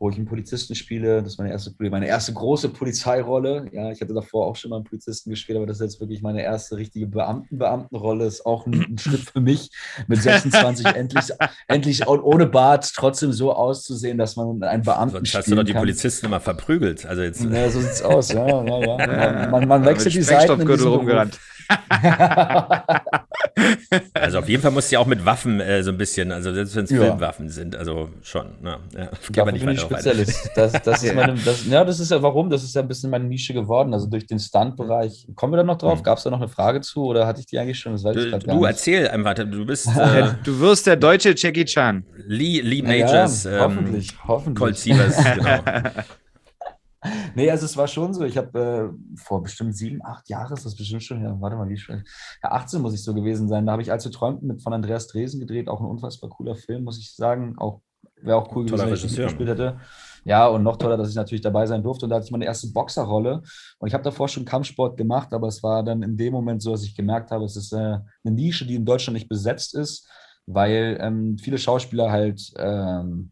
S4: wo ich einen Polizisten spiele. Das ist meine erste, meine erste große Polizeirolle. Ja, ich hatte davor auch schon mal einen Polizisten gespielt, aber das ist jetzt wirklich meine erste richtige Beamten-Beamtenrolle. Ist auch ein, ein, Schritt für mich, mit 26 endlich, endlich ohne Bart trotzdem so auszusehen, dass man einen Beamten Sonst
S3: hast du doch die kann. Polizisten immer verprügelt. Also jetzt.
S4: Ja, so sieht's aus. Ja, ja, ja. Man, man wechselt die Seiten. In rumgerannt.
S3: also auf jeden Fall muss sie auch mit Waffen äh, so ein bisschen, also selbst wenn es ja. Filmwaffen sind, also schon. Na, ja,
S4: kann man nicht weiter Spezialist. Das, das ist meine, das, ja, das ist ja warum, das ist ja ein bisschen meine Nische geworden, also durch den Stunt-Bereich. Kommen wir da noch drauf? Mhm. Gab es da noch eine Frage zu oder hatte ich die eigentlich schon? Das
S3: weiß du, du erzähl einfach, du bist. Äh,
S2: du wirst der deutsche Jackie Chan.
S3: Lee, Lee Majors,
S4: ja, hoffentlich, ähm, hoffentlich.
S3: Colt Sievers, genau.
S4: Nee, also es war schon so. Ich habe äh, vor bestimmt sieben, acht Jahren, ist das bestimmt schon, ja, warte mal, wie schon, ja, 18 muss ich so gewesen sein. Da habe ich, als wir träumten, mit von Andreas Dresen gedreht, auch ein unfassbar cooler Film, muss ich sagen. Auch wäre auch cool gewesen, wenn ich gespielt hätte. Ja, und noch toller, dass ich natürlich dabei sein durfte. Und da hatte ich meine erste Boxerrolle. Und ich habe davor schon Kampfsport gemacht, aber es war dann in dem Moment so, dass ich gemerkt habe, es ist äh, eine Nische, die in Deutschland nicht besetzt ist, weil ähm, viele Schauspieler halt ähm,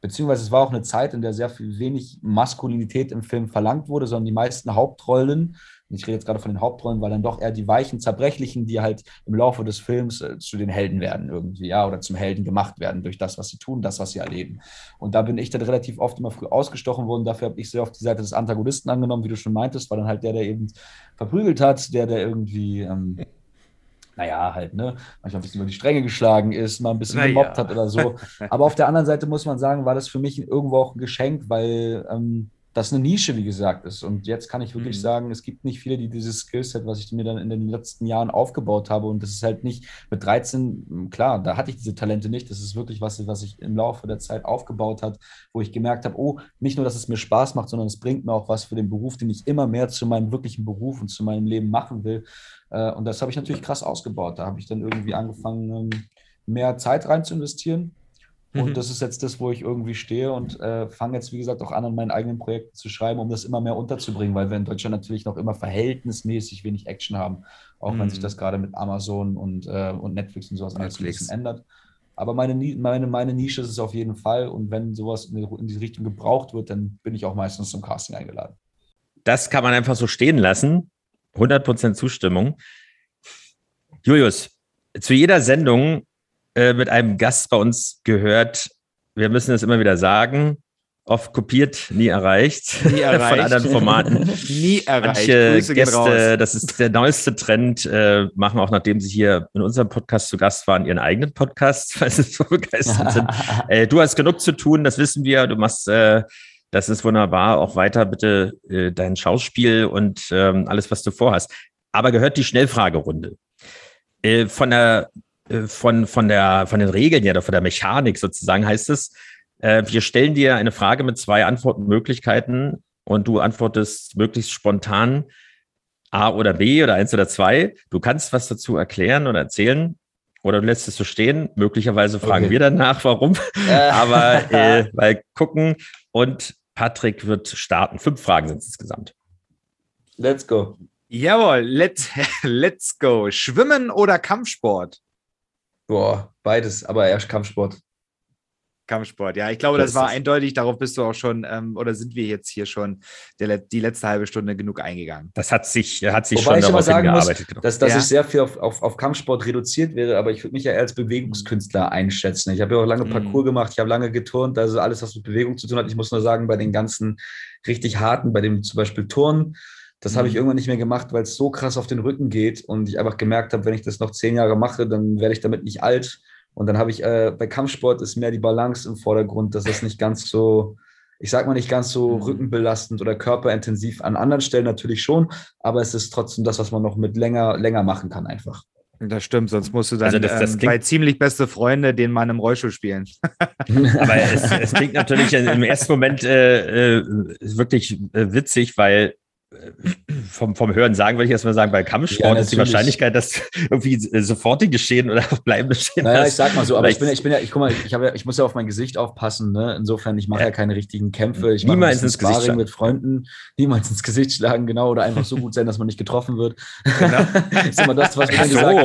S4: beziehungsweise es war auch eine Zeit, in der sehr viel wenig Maskulinität im Film verlangt wurde, sondern die meisten Hauptrollen, ich rede jetzt gerade von den Hauptrollen, weil dann doch eher die weichen, zerbrechlichen, die halt im Laufe des Films äh, zu den Helden werden irgendwie, ja, oder zum Helden gemacht werden durch das, was sie tun, das, was sie erleben. Und da bin ich dann relativ oft immer früh ausgestochen worden. Dafür habe ich sehr auf die Seite des Antagonisten angenommen, wie du schon meintest, war dann halt der, der eben verprügelt hat, der, der irgendwie ähm, naja, halt, ne, manchmal ein bisschen über die Stränge geschlagen ist, mal ein bisschen naja. gemobbt hat oder so. Aber auf der anderen Seite muss man sagen, war das für mich irgendwo auch ein Geschenk, weil ähm, das eine Nische, wie gesagt, ist. Und jetzt kann ich wirklich mhm. sagen, es gibt nicht viele, die dieses Skillset, was ich mir dann in den letzten Jahren aufgebaut habe. Und das ist halt nicht mit 13, klar, da hatte ich diese Talente nicht. Das ist wirklich was, was ich im Laufe der Zeit aufgebaut hat, wo ich gemerkt habe, oh, nicht nur, dass es mir Spaß macht, sondern es bringt mir auch was für den Beruf, den ich immer mehr zu meinem wirklichen Beruf und zu meinem Leben machen will. Äh, und das habe ich natürlich krass ausgebaut. Da habe ich dann irgendwie angefangen, ähm, mehr Zeit rein zu investieren. Und mhm. das ist jetzt das, wo ich irgendwie stehe und äh, fange jetzt, wie gesagt, auch an, an meinen eigenen Projekten zu schreiben, um das immer mehr unterzubringen, weil wir in Deutschland natürlich noch immer verhältnismäßig wenig Action haben, auch mhm. wenn sich mhm. das gerade mit Amazon und, äh, und Netflix und sowas alles ein bisschen ändert. Aber meine, meine, meine Nische ist es auf jeden Fall und wenn sowas in, in die Richtung gebraucht wird, dann bin ich auch meistens zum Casting eingeladen.
S3: Das kann man einfach so stehen lassen. 100% Zustimmung. Julius, zu jeder Sendung äh, mit einem Gast bei uns gehört, wir müssen es immer wieder sagen, oft kopiert, nie erreicht. Nie erreicht. Von anderen Formaten.
S2: nie erreicht.
S3: Manche Grüße Gäste, das ist der neueste Trend, äh, machen auch, nachdem sie hier in unserem Podcast zu Gast waren, ihren eigenen Podcast, weil sie so begeistert sind. äh, du hast genug zu tun, das wissen wir. Du machst äh, das ist wunderbar. Auch weiter bitte äh, dein Schauspiel und ähm, alles, was du vorhast. Aber gehört die Schnellfragerunde. Äh, von der, äh, von, von der, von den Regeln ja, oder von der Mechanik sozusagen heißt es, äh, wir stellen dir eine Frage mit zwei Antwortmöglichkeiten und du antwortest möglichst spontan A oder B oder eins oder zwei. Du kannst was dazu erklären oder erzählen, oder du lässt es so stehen. Möglicherweise fragen okay. wir danach, warum. Aber äh, weil gucken und Patrick wird starten. Fünf Fragen sind es insgesamt.
S4: Let's go.
S2: Jawohl, let's, let's go. Schwimmen oder Kampfsport?
S4: Boah, beides, aber erst Kampfsport.
S2: Kampfsport, ja. Ich glaube, das, das war eindeutig. Darauf bist du auch schon, ähm, oder sind wir jetzt hier schon der, die letzte halbe Stunde genug eingegangen?
S3: Das hat sich, hat sich Wobei schon darauf
S4: hingearbeitet. Muss, dass, dass ja. ich sehr viel auf, auf, auf Kampfsport reduziert wäre, aber ich würde mich ja eher als Bewegungskünstler einschätzen. Ich habe ja auch lange mhm. Parcours gemacht, ich habe lange geturnt, also alles, was mit Bewegung zu tun hat. Ich muss nur sagen, bei den ganzen richtig harten, bei dem zum Beispiel Turnen, das habe ich mhm. irgendwann nicht mehr gemacht, weil es so krass auf den Rücken geht und ich einfach gemerkt habe, wenn ich das noch zehn Jahre mache, dann werde ich damit nicht alt und dann habe ich, äh, bei Kampfsport ist mehr die Balance im Vordergrund, dass das nicht ganz so, ich sag mal nicht ganz so mhm. rückenbelastend oder körperintensiv an anderen Stellen natürlich schon, aber es ist trotzdem das, was man noch mit länger, länger machen kann einfach.
S2: Das stimmt, sonst musst du dann also das, das ähm, bei ziemlich beste Freunde den Mann im Rollstuhl spielen.
S3: Aber es, es klingt natürlich im ersten Moment äh, äh, wirklich äh, witzig, weil vom, vom Hören sagen würde ich erstmal sagen, bei Kampfsport ja, ist die Wahrscheinlichkeit, dass irgendwie sofortige Schäden oder bleibende Schäden
S4: Naja, ich sag mal so, aber ich bin, ja, ich bin ja, ich guck mal, ich, ja, ich muss ja auf mein Gesicht aufpassen, ne? Insofern, ich mache ja. ja keine richtigen Kämpfe. Ich
S3: niemals ins Gesicht schlagen.
S4: mit Freunden, niemals ins Gesicht schlagen, genau, oder einfach so gut sein, dass man nicht getroffen wird. Genau. ist immer das, was mir so. gesagt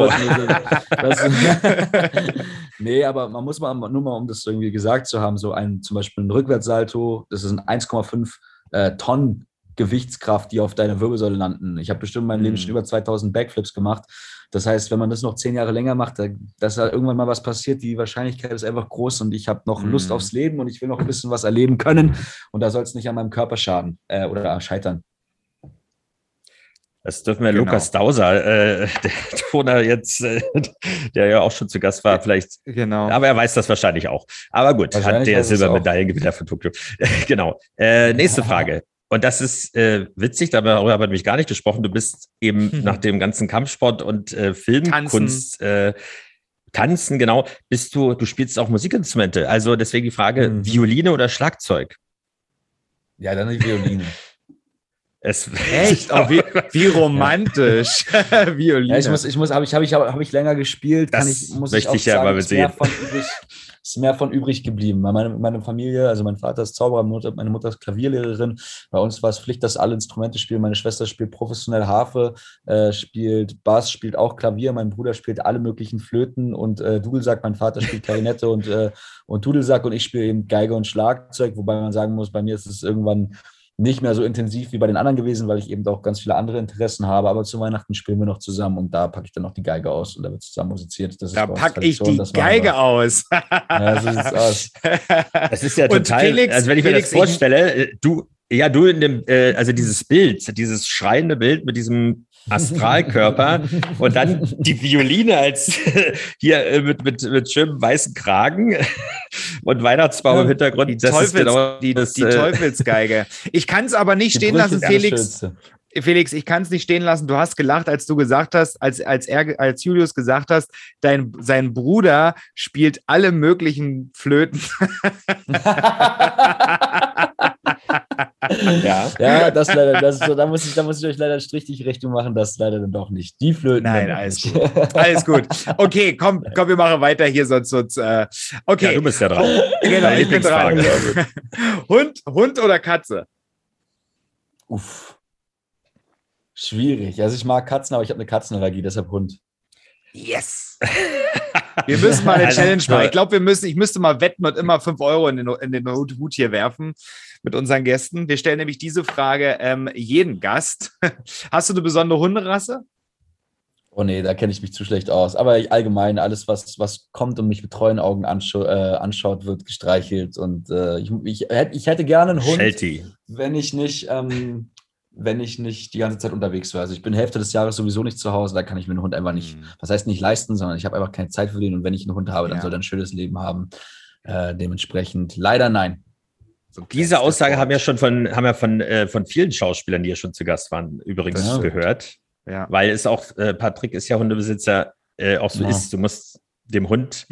S4: wird. nee, aber man muss mal, nur mal, um das irgendwie gesagt zu haben, so ein, zum Beispiel ein Rückwärtssalto, das ist ein 1,5 äh, Tonnen Gewichtskraft, die auf deiner Wirbelsäule landen. Ich habe bestimmt mein Leben schon mhm. über 2000 Backflips gemacht. Das heißt, wenn man das noch zehn Jahre länger macht, dass da irgendwann mal was passiert, die Wahrscheinlichkeit ist einfach groß und ich habe noch mhm. Lust aufs Leben und ich will noch ein bisschen was erleben können und da soll es nicht an meinem Körper schaden äh, oder scheitern.
S3: Das dürfen wir genau. Lukas Dauser, äh, der Toner jetzt, äh, der ja auch schon zu Gast war, vielleicht. Genau. Aber er weiß das wahrscheinlich auch. Aber gut, hat der Silbermedaillengewinner von Tokio. genau. Äh, nächste Frage. Und das ist äh, witzig, darüber haben wir nämlich gar nicht gesprochen. Du bist eben mhm. nach dem ganzen Kampfsport und äh, Filmkunst, Tanzen. Äh, Tanzen, genau, bist du, du spielst auch Musikinstrumente. Also deswegen die Frage, mhm. Violine oder Schlagzeug?
S4: Ja, dann die Violine.
S2: Es Echt? Oh, wie, wie, romantisch.
S4: Violine. Ja, ich muss, ich muss, habe ich, habe ich, habe ich länger gespielt,
S3: das kann ich, muss ich auch ich ja sagen, mal sehen.
S4: Von übrig, ist mehr von übrig geblieben. Meine, meine Familie, also mein Vater ist Zauberer, meine Mutter ist Klavierlehrerin. Bei uns war es Pflicht, dass alle Instrumente spielen. Meine Schwester spielt professionell Harfe, äh, spielt Bass, spielt auch Klavier. Mein Bruder spielt alle möglichen Flöten und äh, Dudelsack. Mein Vater spielt Klarinette und, äh, und Dudelsack und ich spiele eben Geige und Schlagzeug. Wobei man sagen muss, bei mir ist es irgendwann nicht mehr so intensiv wie bei den anderen gewesen, weil ich eben auch ganz viele andere Interessen habe. Aber zu Weihnachten spielen wir noch zusammen und da packe ich dann noch die Geige aus und da wird zusammen musiziert.
S2: da packe ich die Geige wir. aus. ja, so sieht's
S3: aus. Das ist ja total, Felix, also wenn ich Felix, mir das vorstelle, äh, du, ja, du in dem, äh, also dieses Bild, dieses schreiende Bild mit diesem Astralkörper und dann die Violine als hier äh, mit, mit, mit schönem weißen Kragen und Weihnachtsbaum im Hintergrund.
S2: Die, Teufels, genau die, das, die äh, Teufelsgeige. Ich kann es aber nicht stehen lassen, Felix. Felix, ich kann es nicht stehen lassen. Du hast gelacht, als du gesagt hast, als, als er, als Julius gesagt hast, dein, sein Bruder spielt alle möglichen Flöten.
S4: ja. ja, das leider, das, da, muss ich, da muss ich euch leider die Rechnung machen, das leider dann doch nicht. Die Flöten.
S2: Nein, alles gut. alles gut. Okay, komm, komm, wir machen weiter hier, sonst, sonst äh, okay. Ja,
S3: du bist ja dran.
S2: Genau, ich bin dran. Hund, Hund oder Katze?
S4: Uff. Schwierig. Also ich mag Katzen, aber ich habe eine Katzenallergie, deshalb Hund.
S2: Yes! Wir müssen mal eine also, Challenge machen. Ich glaube, wir müssen, ich müsste mal wetten und immer 5 Euro in den, in den Hut hier werfen mit unseren Gästen. Wir stellen nämlich diese Frage ähm, jeden Gast. Hast du eine besondere Hunderasse?
S4: Oh nee, da kenne ich mich zu schlecht aus. Aber allgemein, alles, was, was kommt und mich mit treuen Augen anscha äh, anschaut, wird gestreichelt. Und äh, ich, ich, ich, hätte gerne einen Hund,
S3: Shelty.
S4: wenn ich nicht, ähm, wenn ich nicht die ganze Zeit unterwegs war. Also ich bin Hälfte des Jahres sowieso nicht zu Hause, da kann ich mir einen Hund einfach nicht, mhm. was heißt nicht leisten, sondern ich habe einfach keine Zeit für den. Und wenn ich einen Hund habe, dann ja. soll er ein schönes Leben haben. Äh, dementsprechend leider nein.
S3: So Diese Aussage haben ja schon von, haben ja von, äh, von vielen Schauspielern, die ja schon zu Gast waren, übrigens ja. gehört. Ja. Weil es auch, äh, Patrick ist ja Hundebesitzer, äh, auch so ja. ist, du musst dem Hund,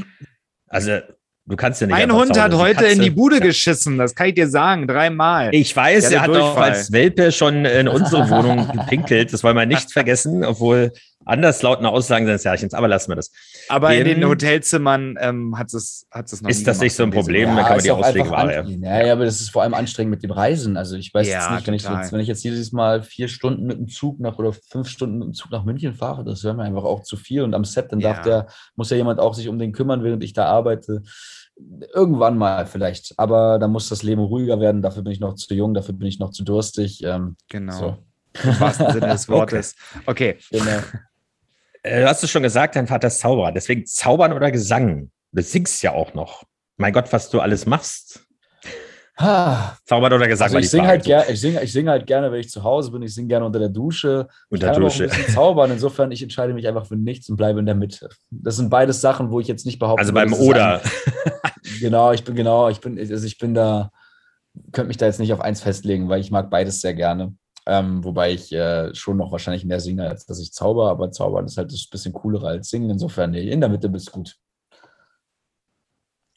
S3: also du kannst ja nicht.
S2: Mein Hund hat heute in die Bude geschissen, das kann ich dir sagen, dreimal.
S3: Ich weiß, er hat Durchfall. auch als Welpe schon in unsere Wohnung gepinkelt, das wollen wir nicht vergessen, obwohl anderslautende Aussagen seines Herrchens, aber lassen wir das.
S2: Aber in, in den Hotelzimmern ähm, hat es hat es
S3: noch Ist das nicht so ein Problem? Ja, dann kann man die Auswege
S4: wahren. Ja. ja, aber das ist vor allem anstrengend mit dem Reisen. Also ich weiß ja, jetzt nicht, wenn ich, jetzt, wenn ich jetzt dieses Mal vier Stunden mit dem Zug nach oder fünf Stunden mit dem Zug nach München fahre, das wäre mir einfach auch zu viel. Und am Set, dann darf der, muss ja jemand auch sich um den kümmern, während ich da arbeite. Irgendwann mal vielleicht. Aber da muss das Leben ruhiger werden. Dafür bin ich noch zu jung, dafür bin ich noch zu durstig. Ähm,
S2: genau. So. Im wahrsten Sinne des Wortes. Okay. okay. Genau.
S3: Äh, du hast es schon gesagt, dein Vater ist Zauberer. Deswegen Zaubern oder Gesang. Du singst ja auch noch. Mein Gott, was du alles machst.
S4: Ah. Zaubern oder Gesang. Also ich singe halt, ger ich sing, ich sing halt gerne, wenn ich zu Hause bin. Ich singe gerne unter der Dusche.
S3: Unter der Dusche.
S4: zaubern. Insofern, ich entscheide mich einfach für nichts und bleibe in der Mitte. Das sind beides Sachen, wo ich jetzt nicht behaupte.
S3: Also beim Oder.
S4: genau, ich bin genau, ich bin, also ich bin da, könnte mich da jetzt nicht auf eins festlegen, weil ich mag beides sehr gerne. Ähm, wobei ich äh, schon noch wahrscheinlich mehr singe, als dass ich zauber, aber zaubern ist halt ein bisschen cooler als singen. Insofern, nee, in der Mitte bist du gut.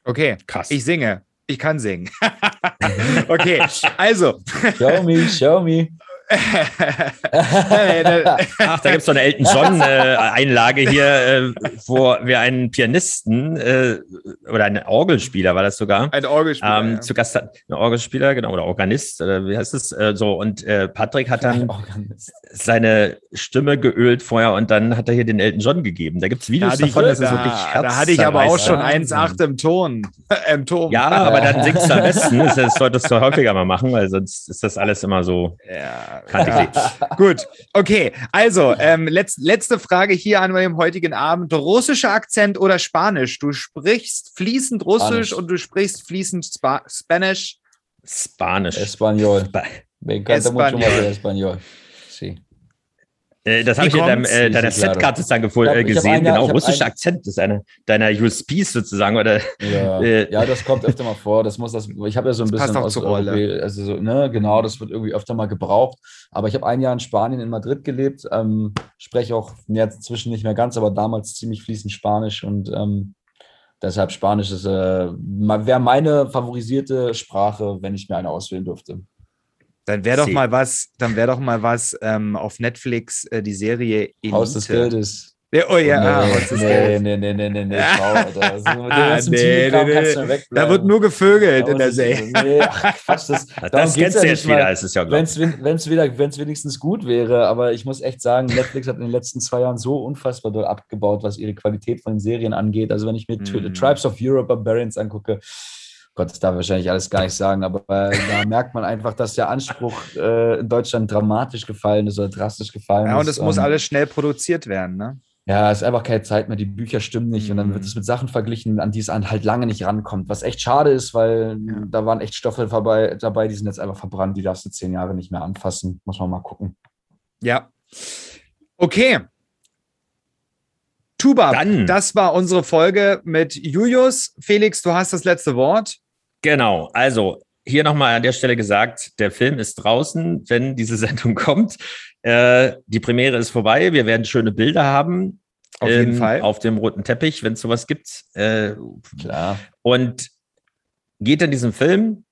S2: Okay, krass. Ich singe. Ich kann singen. okay, also.
S4: Show me, show me.
S3: Ach, da gibt es so eine Elton John-Einlage äh, hier, äh, wo wir einen Pianisten äh, oder einen Orgelspieler war das sogar.
S2: Ein Orgelspieler.
S3: Ähm, ja. Zu Gast hat ein Orgelspieler, genau, oder Organist, oder wie heißt es? Äh, so, und äh, Patrick hat dann seine Stimme geölt vorher und dann hat er hier den Elton John gegeben. Da gibt es Videos davon, das ist wirklich
S2: Herz Da hatte ich aber auch schon 1,8 im Ton.
S3: Im Ton. Ja, aber dann singst du am besten. Das solltest du häufiger mal machen, weil sonst ist das alles immer so.
S2: Ja ja. Gut, okay. Also, ähm, letz, letzte Frage hier an meinem heutigen Abend. Russischer Akzent oder Spanisch? Du sprichst fließend Russisch Spanisch. und du sprichst fließend Spa Spanisch.
S3: Spanisch.
S4: Español. Me encanta mucho más el español.
S3: Äh, das habe ich in deinem, äh, deiner Setkarte dann äh, gesehen. Jahr, genau, russischer Akzent ist eine deiner USPs sozusagen. Oder,
S4: ja. Äh, ja, das kommt öfter mal vor. Das muss das, ich habe ja so ein bisschen aus Rolle. also so, ne, genau, das wird irgendwie öfter mal gebraucht. Aber ich habe ein Jahr in Spanien, in Madrid gelebt, ähm, spreche auch jetzt zwischen nicht mehr ganz, aber damals ziemlich fließend Spanisch und ähm, deshalb Spanisch ist, äh, wäre meine favorisierte Sprache, wenn ich mir eine auswählen dürfte.
S2: Dann wäre doch mal was, dann wäre doch mal was ähm, auf Netflix äh, die Serie
S4: Elite. Haus des Geldes.
S2: Ja, oh ja,
S4: nee, ah, Haus des nee, Geldes. Nee, nee, nee, nee, nee, Schau, Alter. Also,
S2: ah, nee, nee, nee. Da wird nur gevögelt in der Serie. Nee,
S3: ach, Quatsch, das, das kennst du jetzt wieder, ist es ja,
S4: Wenn es wenigstens gut wäre, aber ich muss echt sagen, Netflix hat in den letzten zwei Jahren so unfassbar doll abgebaut, was ihre Qualität von den Serien angeht. Also wenn ich mir mm. Tribes of Europe Barbarians angucke, Gott, das darf wahrscheinlich alles gar nicht sagen, aber äh, da merkt man einfach, dass der Anspruch äh, in Deutschland dramatisch gefallen ist oder drastisch gefallen ist.
S2: Ja, und es muss alles schnell produziert werden, ne?
S4: Ja, es ist einfach keine Zeit mehr, die Bücher stimmen nicht mhm. und dann wird mhm. es mit Sachen verglichen, an die es halt lange nicht rankommt, was echt schade ist, weil ja. da waren echt Stoffe vorbei, dabei, die sind jetzt einfach verbrannt, die darfst du zehn Jahre nicht mehr anfassen, muss man mal gucken.
S2: Ja. Okay, Tuba, Dann. das war unsere Folge mit Julius. Felix, du hast das letzte Wort.
S3: Genau, also hier nochmal an der Stelle gesagt, der Film ist draußen, wenn diese Sendung kommt. Äh, die Premiere ist vorbei. Wir werden schöne Bilder haben.
S2: Auf jeden ähm, Fall.
S3: Auf dem roten Teppich, wenn es sowas gibt. Äh,
S4: Klar.
S3: Und geht in diesem Film.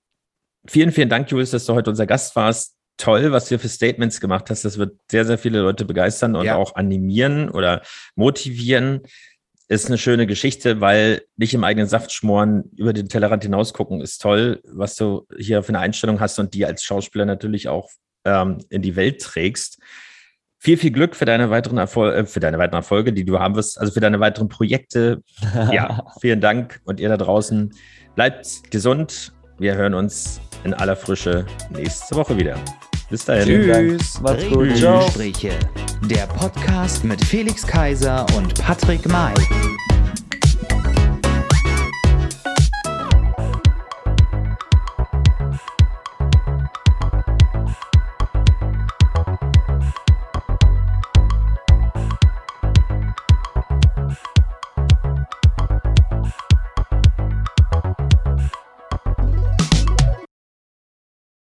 S3: Vielen, vielen Dank, Julius, dass du heute unser Gast warst. Toll, was du für Statements gemacht hast. Das wird sehr, sehr viele Leute begeistern und ja. auch animieren oder motivieren ist eine schöne Geschichte, weil nicht im eigenen Saft schmoren, über den Tellerrand hinaus gucken, ist toll, was du hier für eine Einstellung hast und die als Schauspieler natürlich auch ähm, in die Welt trägst. Viel, viel Glück für deine weiteren Erfolge, äh, für deine weiteren Erfolge, die du haben wirst, also für deine weiteren Projekte. Ja, vielen Dank und ihr da draußen bleibt gesund. Wir hören uns in aller Frische nächste Woche wieder. Bis dahin.
S1: Tschüss. Macht's gut. Ciao. Der Podcast mit Felix Kaiser und Patrick May.